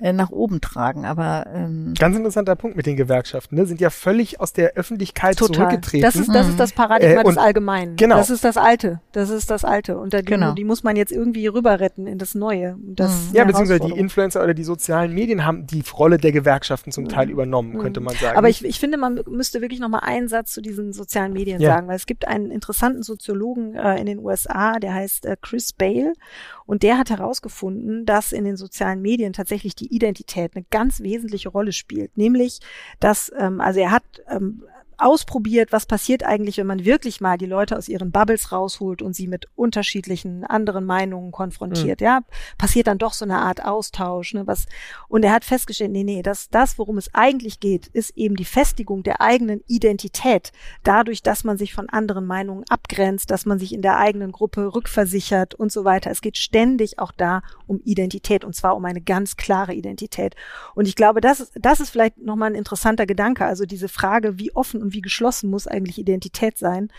äh, nach oben tragen. Aber ähm, ganz interessanter Punkt mit den Gewerkschaften, ne? sind ja völlig aus der Öffentlichkeit total. zurückgetreten. Das ist das ist das Paradigma äh, des Allgemeinen. Genau. Das ist das Alte. Das ist das Alte. Und da, die, genau. die muss man jetzt irgendwie rüber retten in das Neue. Das mhm. Ja, beziehungsweise die Influencer oder die sozialen Medien haben die Rolle der Gewerkschaften zum Teil mhm. übernommen, könnte man sagen. Aber ich, ich finde, man müsste wirklich noch mal einen Satz zu diesen sozialen Medien ja. sagen, weil es gibt einen interessanten Soziologen äh, in den USA, der heißt äh, Chris Bale und der hat herausgefunden, dass in den sozialen Medien tatsächlich die Identität eine ganz wesentliche Rolle spielt. Nämlich, dass, ähm, also er hat ähm, ausprobiert, was passiert eigentlich, wenn man wirklich mal die Leute aus ihren Bubbles rausholt und sie mit unterschiedlichen anderen Meinungen konfrontiert. Mhm. Ja, passiert dann doch so eine Art Austausch, ne, was, und er hat festgestellt, nee, nee, das, das, worum es eigentlich geht, ist eben die Festigung der eigenen Identität. Dadurch, dass man sich von anderen Meinungen abgrenzt, dass man sich in der eigenen Gruppe rückversichert und so weiter. Es geht ständig auch da um Identität und zwar um eine ganz klare Identität. Und ich glaube, das, das ist vielleicht nochmal ein interessanter Gedanke. Also diese Frage, wie offen und wie geschlossen muss eigentlich Identität sein,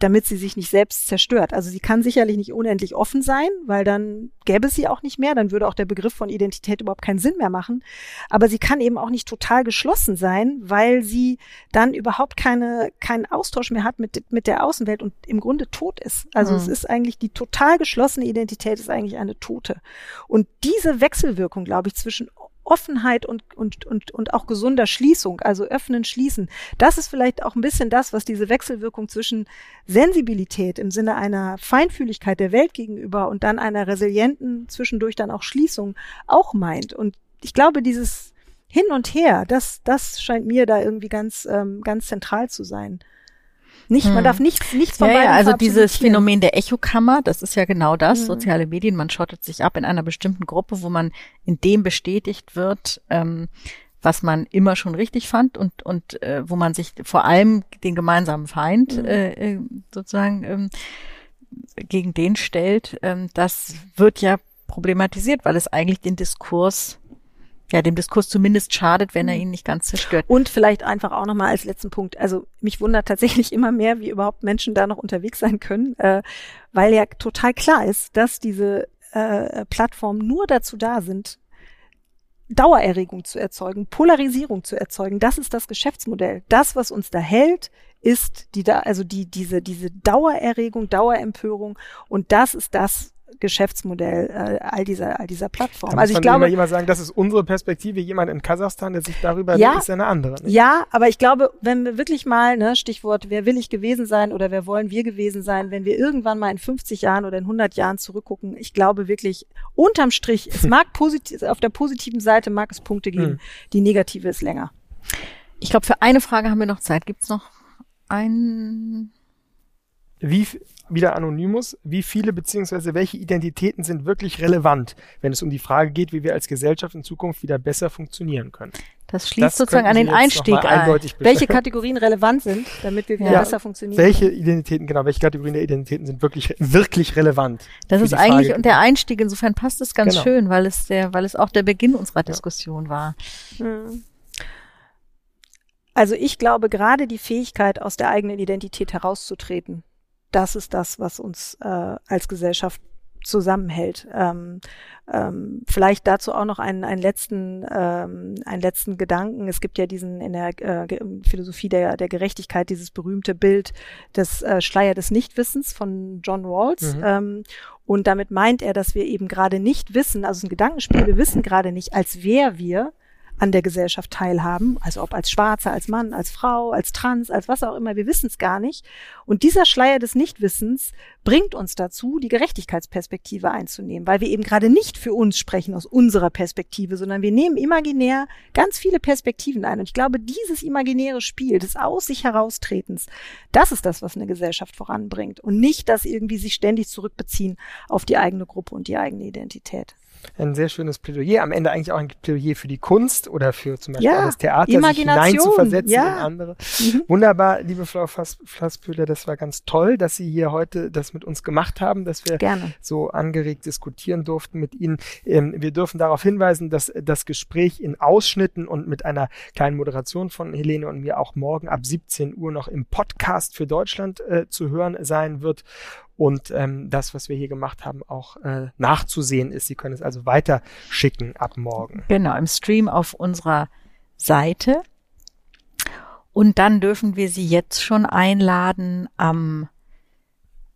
damit sie sich nicht selbst zerstört. Also sie kann sicherlich nicht unendlich offen sein, weil dann gäbe es sie auch nicht mehr, dann würde auch der Begriff von Identität überhaupt keinen Sinn mehr machen. Aber sie kann eben auch nicht total geschlossen sein, weil sie dann überhaupt keine, keinen Austausch mehr hat mit, mit der Außenwelt und im Grunde tot ist. Also mhm. es ist eigentlich die total geschlossene Identität ist eigentlich eine tote. Und diese Wechselwirkung, glaube ich, zwischen Offenheit und, und, und, und auch gesunder Schließung, also öffnen, schließen. Das ist vielleicht auch ein bisschen das, was diese Wechselwirkung zwischen Sensibilität im Sinne einer Feinfühligkeit der Welt gegenüber und dann einer resilienten, zwischendurch dann auch Schließung auch meint. Und ich glaube, dieses Hin und Her, das, das scheint mir da irgendwie ganz, ähm, ganz zentral zu sein. Nicht, man hm. darf nichts, nichts von ja, ja, also dieses Phänomen der Echokammer, das ist ja genau das, mhm. soziale Medien, man schottet sich ab in einer bestimmten Gruppe, wo man in dem bestätigt wird, ähm, was man immer schon richtig fand und, und äh, wo man sich vor allem den gemeinsamen Feind mhm. äh sozusagen ähm, gegen den stellt, ähm, das wird ja problematisiert, weil es eigentlich den Diskurs ja, dem Diskurs zumindest schadet, wenn er mhm. ihn nicht ganz zerstört. Und vielleicht einfach auch nochmal als letzten Punkt. Also mich wundert tatsächlich immer mehr, wie überhaupt Menschen da noch unterwegs sein können, äh, weil ja total klar ist, dass diese äh, Plattformen nur dazu da sind, Dauererregung zu erzeugen, Polarisierung zu erzeugen. Das ist das Geschäftsmodell. Das, was uns da hält, ist die da, also die, diese, diese Dauererregung, Dauerempörung. Und das ist das, Geschäftsmodell äh, all dieser all dieser Plattformen. also ich glaube, jemand sagen, das ist unsere Perspektive. Jemand in Kasachstan, der sich darüber ja, ist eine andere. Nicht? Ja, aber ich glaube, wenn wir wirklich mal, ne, Stichwort, wer will ich gewesen sein oder wer wollen wir gewesen sein, wenn wir irgendwann mal in 50 Jahren oder in 100 Jahren zurückgucken, ich glaube wirklich, unterm Strich, es mag positiv, auf der positiven Seite mag es Punkte geben, hm. die negative ist länger. Ich glaube, für eine Frage haben wir noch Zeit. Gibt's noch einen? Wie, wieder Anonymous, wie viele beziehungsweise welche Identitäten sind wirklich relevant, wenn es um die Frage geht, wie wir als Gesellschaft in Zukunft wieder besser funktionieren können? Das schließt das sozusagen an den Einstieg ein. Welche Kategorien relevant sind, damit wir wieder ja. besser funktionieren. Welche Identitäten, genau, welche Kategorien der Identitäten sind wirklich, wirklich relevant? Das ist eigentlich, Frage. und der Einstieg, insofern passt es ganz genau. schön, weil es der, weil es auch der Beginn unserer Diskussion war. Hm. Also ich glaube, gerade die Fähigkeit, aus der eigenen Identität herauszutreten, das ist das, was uns äh, als Gesellschaft zusammenhält. Ähm, ähm, vielleicht dazu auch noch einen, einen letzten, ähm, einen letzten Gedanken. Es gibt ja diesen in der äh, Philosophie der, der Gerechtigkeit dieses berühmte Bild des äh, Schleier des Nichtwissens von John Rawls. Mhm. Ähm, und damit meint er, dass wir eben gerade nicht wissen, also ein Gedankenspiel, wir wissen gerade nicht, als wer wir, an der Gesellschaft teilhaben, also ob als Schwarzer, als Mann, als Frau, als Trans, als was auch immer, wir wissen es gar nicht. Und dieser Schleier des Nichtwissens bringt uns dazu, die Gerechtigkeitsperspektive einzunehmen, weil wir eben gerade nicht für uns sprechen aus unserer Perspektive, sondern wir nehmen imaginär ganz viele Perspektiven ein. Und ich glaube, dieses imaginäre Spiel des Aus sich heraustretens, das ist das, was eine Gesellschaft voranbringt und nicht das irgendwie sich ständig zurückbeziehen auf die eigene Gruppe und die eigene Identität ein sehr schönes Plädoyer. Am Ende eigentlich auch ein Plädoyer für die Kunst oder für zum Beispiel ja, das Theater, sich hineinzuversetzen ja. in andere. Mhm. Wunderbar, liebe Frau Flasspöhler, das war ganz toll, dass Sie hier heute das mit uns gemacht haben, dass wir Gerne. so angeregt diskutieren durften mit Ihnen. Ähm, wir dürfen darauf hinweisen, dass das Gespräch in Ausschnitten und mit einer kleinen Moderation von Helene und mir auch morgen ab 17 Uhr noch im Podcast für Deutschland äh, zu hören sein wird und ähm, das, was wir hier gemacht haben, auch äh, nachzusehen ist. Sie können es also weiter schicken ab morgen. Genau, im Stream auf unserer Seite. Und dann dürfen wir Sie jetzt schon einladen, am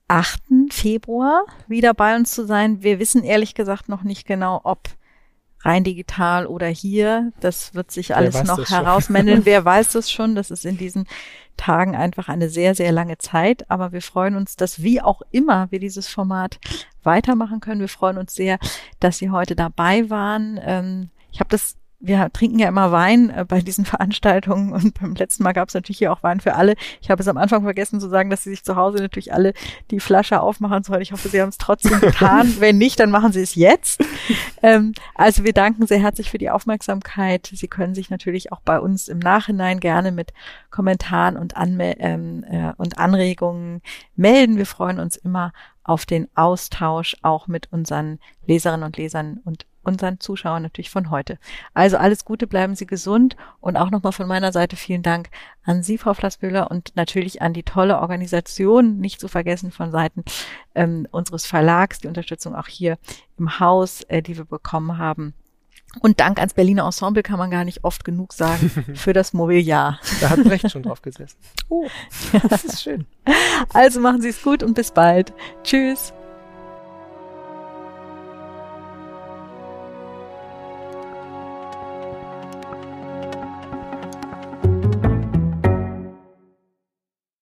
8. Februar wieder bei uns zu sein. Wir wissen ehrlich gesagt noch nicht genau, ob rein digital oder hier. Das wird sich alles noch herausmändeln. Wer weiß das schon? Das ist in diesen Tagen einfach eine sehr, sehr lange Zeit. Aber wir freuen uns, dass wie auch immer wir dieses Format weitermachen können. Wir freuen uns sehr, dass Sie heute dabei waren. Ähm, ich habe das wir trinken ja immer Wein äh, bei diesen Veranstaltungen und beim letzten Mal gab es natürlich hier auch Wein für alle. Ich habe es am Anfang vergessen zu sagen, dass Sie sich zu Hause natürlich alle die Flasche aufmachen sollen. Ich hoffe, Sie haben es trotzdem getan. Wenn nicht, dann machen Sie es jetzt. Ähm, also wir danken sehr herzlich für die Aufmerksamkeit. Sie können sich natürlich auch bei uns im Nachhinein gerne mit Kommentaren und, Anme ähm, äh, und Anregungen melden. Wir freuen uns immer auf den Austausch auch mit unseren Leserinnen und Lesern und unseren Zuschauern natürlich von heute. Also alles Gute, bleiben Sie gesund und auch nochmal von meiner Seite vielen Dank an Sie, Frau Flassbühler, und natürlich an die tolle Organisation, nicht zu vergessen von Seiten ähm, unseres Verlags, die Unterstützung auch hier im Haus, äh, die wir bekommen haben. Und Dank ans Berliner Ensemble kann man gar nicht oft genug sagen für das Mobiliar. Da hat Brecht schon drauf gesessen. Oh, das ist schön. Also machen Sie es gut und bis bald. Tschüss.